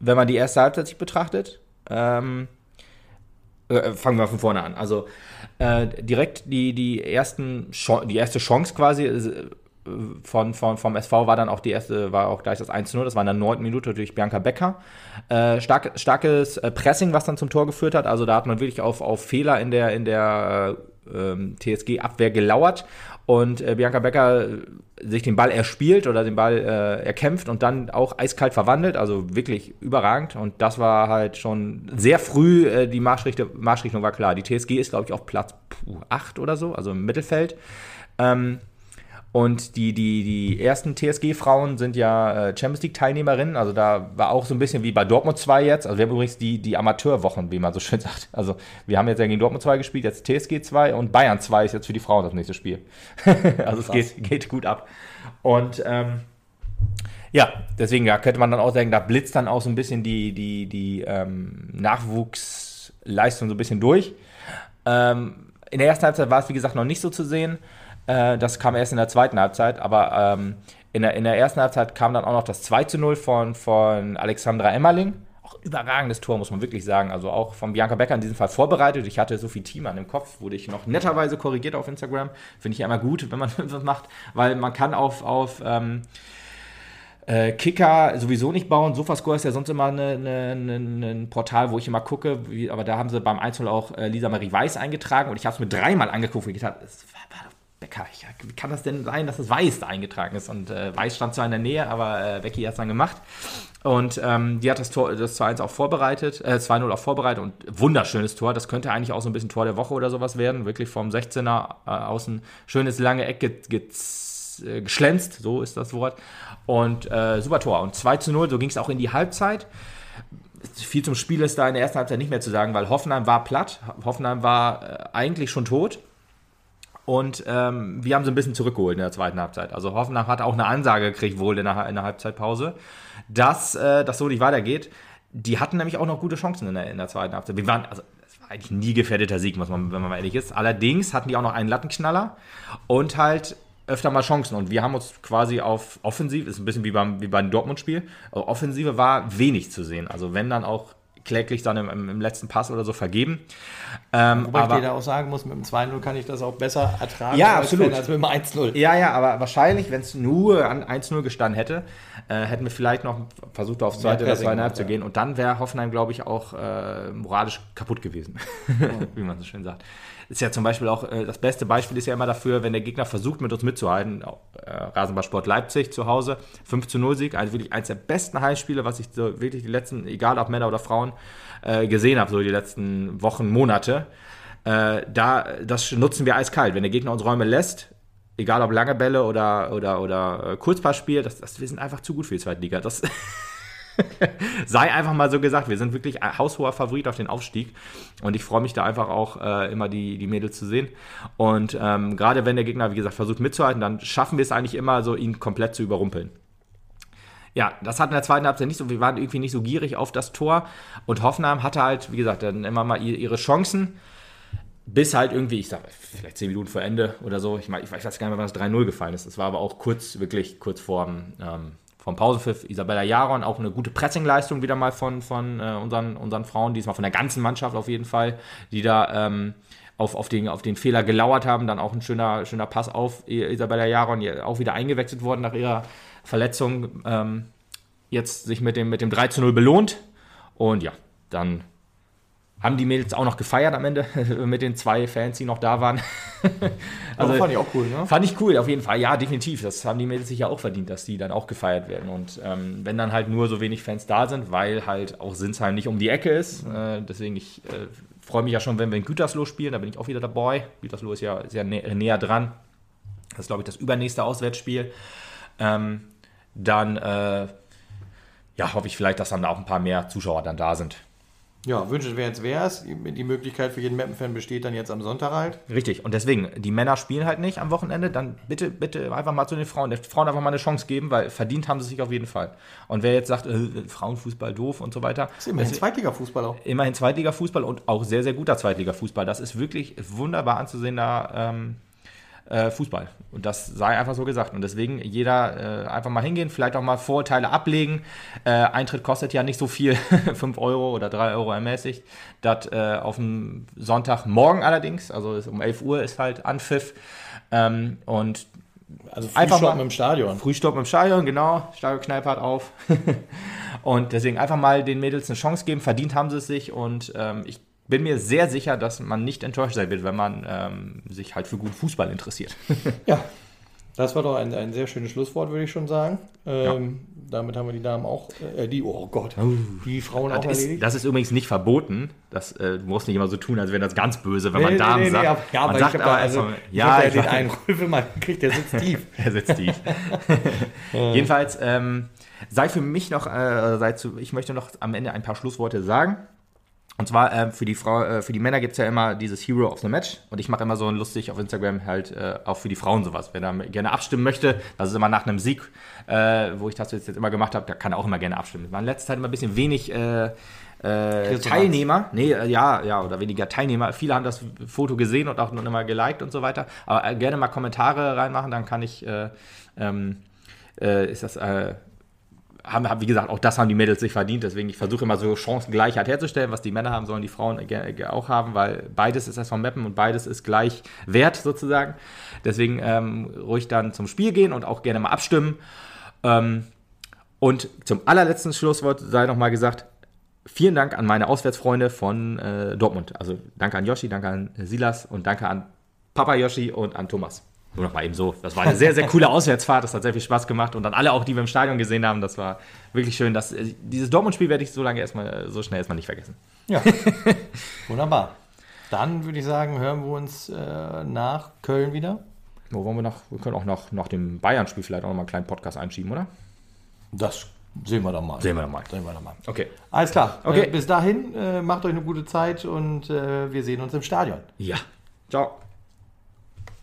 wenn man die erste Halbzeit sich betrachtet. Ähm, äh, fangen wir von vorne an. Also äh, direkt die, die, ersten die erste Chance quasi äh, von, von, vom SV war dann auch die erste, war auch gleich das 1-0, das war in der neunten Minute durch Bianca Becker. Äh, stark, starkes äh, Pressing, was dann zum Tor geführt hat. Also da hat man wirklich auf, auf Fehler in der, in der äh, ähm, TSG-Abwehr gelauert und äh, Bianca Becker äh, sich den Ball erspielt oder den Ball äh, erkämpft und dann auch eiskalt verwandelt, also wirklich überragend. Und das war halt schon sehr früh, äh, die Marschrichtung, Marschrichtung war klar. Die TSG ist, glaube ich, auf Platz 8 oder so, also im Mittelfeld. Ähm, und die, die, die ersten TSG-Frauen sind ja äh, Champions League-Teilnehmerinnen. Also da war auch so ein bisschen wie bei Dortmund 2 jetzt. Also wir haben übrigens die, die Amateurwochen, wie man so schön [laughs] sagt. Also wir haben jetzt ja gegen Dortmund 2 gespielt, jetzt TSG 2 und Bayern 2 ist jetzt für die Frauen das nächste Spiel. [laughs] also es geht, geht gut ab. Und ähm, ja, deswegen ja, könnte man dann auch sagen, da blitzt dann auch so ein bisschen die, die, die ähm, Nachwuchsleistung so ein bisschen durch. Ähm, in der ersten Halbzeit war es, wie gesagt, noch nicht so zu sehen. Äh, das kam erst in der zweiten Halbzeit, aber ähm, in, der, in der ersten Halbzeit kam dann auch noch das 2 zu 0 von, von Alexandra Emmerling. Auch überragendes Tor, muss man wirklich sagen. Also auch von Bianca Becker in diesem Fall vorbereitet. Ich hatte Sophie Thiemann im Kopf, wurde ich noch netterweise korrigiert auf Instagram. Finde ich immer gut, wenn man [laughs] das macht, weil man kann auf, auf ähm, äh, Kicker sowieso nicht bauen. Sofascore ist ja sonst immer eine, eine, eine, ein Portal, wo ich immer gucke. Wie, aber da haben sie beim 1 auch äh, Lisa Marie Weiß eingetragen und ich habe es mir dreimal angeguckt und ich dachte, es war, war Ich, wie kann das denn sein, dass es Weiß da eingetragen ist? Und äh, Weiß stand zwar in der Nähe, aber äh, Becky hat es dann gemacht. Und ähm, die hat das Tor, das 2-1 auch vorbereitet, äh, 2-0 auch vorbereitet und wunderschönes Tor. Das könnte eigentlich auch so ein bisschen Tor der Woche oder sowas werden. Wirklich vom 16er äh, außen schönes lange Eck ge ge äh, geschlänzt, so ist das Wort. Und äh, super Tor. Und 2 zu 0, so ging es auch in die Halbzeit. Viel zum Spiel ist da in der ersten Halbzeit nicht mehr zu sagen, weil Hoffenheim war platt. Hoffenheim war äh, eigentlich schon tot. Und ähm, wir haben sie ein bisschen zurückgeholt in der zweiten Halbzeit. Also Hoffenheim hat auch eine Ansage gekriegt, wohl in der, in der Halbzeitpause, dass äh, das so nicht weitergeht. Die hatten nämlich auch noch gute Chancen in der, in der zweiten Halbzeit. Wir waren, also es war eigentlich nie gefährdeter Sieg, muss man, wenn man mal ehrlich ist. Allerdings hatten die auch noch einen Lattenknaller und halt öfter mal Chancen. Und wir haben uns quasi auf Offensive, ist ein bisschen wie beim, wie beim Dortmund-Spiel, also Offensive war wenig zu sehen. Also wenn dann auch kläglich dann im, im, letzten Pass oder so vergeben. Ähm, Wobei aber, ich dir da auch sagen muss, mit dem 2-0 kann ich das auch besser ertragen Ja, als absolut. Als mit dem 1-0. ja, ja, aber wahrscheinlich, wenn es nur an 1-0 gestanden hätte, äh, hätten wir vielleicht noch versucht, aufs zweite oder zweieinhalb zu gehen. Und dann wäre Hoffenheim, glaube ich, auch äh, moralisch kaputt gewesen, [laughs] wie man so schön sagt. Ist ja zum Beispiel auch, äh, das beste Beispiel ist ja immer dafür, wenn der Gegner versucht, mit uns mitzuhalten. Äh, Rasenballsport Leipzig zu Hause, 5 zu 0 Sieg, also wirklich eines der besten Heimspiele, was ich so wirklich die letzten, egal ob Männer oder Frauen, äh, gesehen habe, so die letzten Wochen, Monate. Da, das nutzen wir eiskalt. Wenn der Gegner uns Räume lässt, egal ob lange Bälle oder, oder, oder Kurzpassspiel, das, das, wir sind einfach zu gut für die zweite Liga. Das [laughs] [laughs] sei einfach mal so gesagt, wir sind wirklich ein haushoher Favorit auf den Aufstieg und ich freue mich da einfach auch äh, immer die, die Mädels zu sehen und ähm, gerade wenn der Gegner, wie gesagt, versucht mitzuhalten, dann schaffen wir es eigentlich immer so, ihn komplett zu überrumpeln. Ja, das hat in der zweiten Halbzeit nicht so, wir waren irgendwie nicht so gierig auf das Tor und Hoffenheim hatte halt, wie gesagt, dann immer mal ihre Chancen, bis halt irgendwie, ich sag, vielleicht zehn Minuten vor Ende oder so. Ich, mein, ich weiß gar nicht mehr, wann das 3-0 gefallen ist. Das war aber auch kurz, wirklich kurz vorm, ähm, vom Pausenpfiff. Isabella Jaron, auch eine gute Pressingleistung wieder mal von, von äh, unseren, unseren Frauen, diesmal von der ganzen Mannschaft auf jeden Fall, die da ähm, auf, auf, den, auf den Fehler gelauert haben. Dann auch ein schöner, schöner Pass auf Isabella Jaron, auch wieder eingewechselt worden nach ihrer Verletzung. Ähm, jetzt sich mit dem, mit dem 3 zu 0 belohnt. Und ja, dann haben die Mädels auch noch gefeiert am Ende [laughs] mit den zwei Fans, die noch da waren. [laughs] Also, fand ich auch cool, ne? Fand ich cool, auf jeden Fall. Ja, definitiv. Das haben die Mädels sich ja auch verdient, dass die dann auch gefeiert werden. Und ähm, wenn dann halt nur so wenig Fans da sind, weil halt auch Sinsheim nicht um die Ecke ist. Äh, deswegen, ich äh, freue mich ja schon, wenn wir in Gütersloh spielen. Da bin ich auch wieder dabei. Gütersloh ist ja sehr nä näher dran. Das ist, glaube ich, das übernächste Auswärtsspiel. Ähm, dann äh, ja, hoffe ich vielleicht, dass dann auch ein paar mehr Zuschauer dann da sind. Ja, wünschenswert wäre es. Die Möglichkeit für jeden Mappen-Fan besteht dann jetzt am Sonntag halt. Richtig. Und deswegen, die Männer spielen halt nicht am Wochenende. Dann bitte, bitte einfach mal zu den Frauen, den Frauen einfach mal eine Chance geben, weil verdient haben sie sich auf jeden Fall. Und wer jetzt sagt, äh, Frauenfußball doof und so weiter. Das ist immerhin Zweitliga-Fußball auch. Immerhin Zweitliga-Fußball und auch sehr, sehr guter Zweitliga-Fußball. Das ist wirklich wunderbar anzusehender ähm, äh, Fußball. Und das sei einfach so gesagt. Und deswegen jeder äh, einfach mal hingehen, vielleicht auch mal Vorurteile ablegen. Äh, Eintritt kostet ja nicht so viel, [laughs] 5 Euro oder 3 Euro ermäßigt. Das äh, auf dem Sonntagmorgen allerdings, also um 11 Uhr ist halt Anpfiff. Ähm, und Also Frühstoppen im Stadion. Frühstopp im Stadion, genau. Stadionkneipe hat auf. [laughs] und deswegen einfach mal den Mädels eine Chance geben. Verdient haben sie es sich. Und ähm, ich bin mir sehr sicher, dass man nicht enttäuscht sein wird, wenn man ähm, sich halt für guten Fußball interessiert. [laughs] Ja, das war doch ein, ein sehr schönes Schlusswort, würde ich schon sagen. Ähm, Damit haben wir die Damen auch, äh, die, oh Gott, die Frauen auch Das ist, erledigt. das ist übrigens nicht verboten. Das äh, du musst nicht immer so tun, als wäre das ganz böse, wenn man Nee, nee, Damen nee, sagt. nee, aber- ja, man aber sagt ich da, also, ja, ich den einen Rüffelmann gekriegt, der sitzt tief. [laughs] Er sitzt tief. [laughs] Jedenfalls ähm, sei für mich noch, äh, sei zu, ich möchte noch am Ende ein paar Schlussworte sagen. Und zwar ähm, für die Frau, äh, für die Männer gibt es ja immer dieses Hero of the Match und ich mache immer so ein lustig auf Instagram halt äh, auch für die Frauen sowas. Wer da gerne abstimmen möchte, das ist immer nach einem Sieg, äh, wo ich das jetzt, jetzt immer gemacht habe, da kann er auch immer gerne abstimmen. War in letzter Zeit immer ein bisschen wenig äh, äh. Teilnehmer, nee, äh, ja, ja, oder weniger Teilnehmer. Viele haben das Foto gesehen und auch noch immer geliked und so weiter. Aber äh, gerne mal Kommentare reinmachen, dann kann ich, äh, ähm, äh, ist das, äh, haben, haben, wie gesagt, auch das haben die Mädels sich verdient. Deswegen, ich versuche immer so Chancengleichheit herzustellen. Was die Männer haben, sollen die Frauen ge- auch haben, weil beides ist erstmal Mappen und beides ist gleich wert sozusagen. Deswegen ähm, ruhig dann zum Spiel gehen und auch gerne mal abstimmen. Ähm, und zum allerletzten Schlusswort sei nochmal gesagt, vielen Dank an meine Auswärtsfreunde von äh, Dortmund. Also danke an Yoshi, danke an Silas und danke an Papa Yoshi und an Thomas. Nur noch mal eben so. Das war eine sehr, sehr coole Auswärtsfahrt. Das hat sehr viel Spaß gemacht. Und an alle auch, die wir im Stadion gesehen haben, das war wirklich schön. Das, äh, dieses Dortmund-Spiel werde ich so lange erstmal, so schnell erstmal nicht vergessen. Ja, [laughs] wunderbar. Dann würde ich sagen, hören wir uns äh, nach Köln wieder. Wo wollen wir noch? Wir können auch noch nach dem Bayern-Spiel vielleicht auch noch mal einen kleinen Podcast einschieben, oder? Das sehen wir dann mal. Sehen wir dann mal. Sehen wir dann mal. Okay. Alles klar. Okay. Äh, bis dahin, äh, macht euch eine gute Zeit und äh, wir sehen uns im Stadion. Ja. Ciao.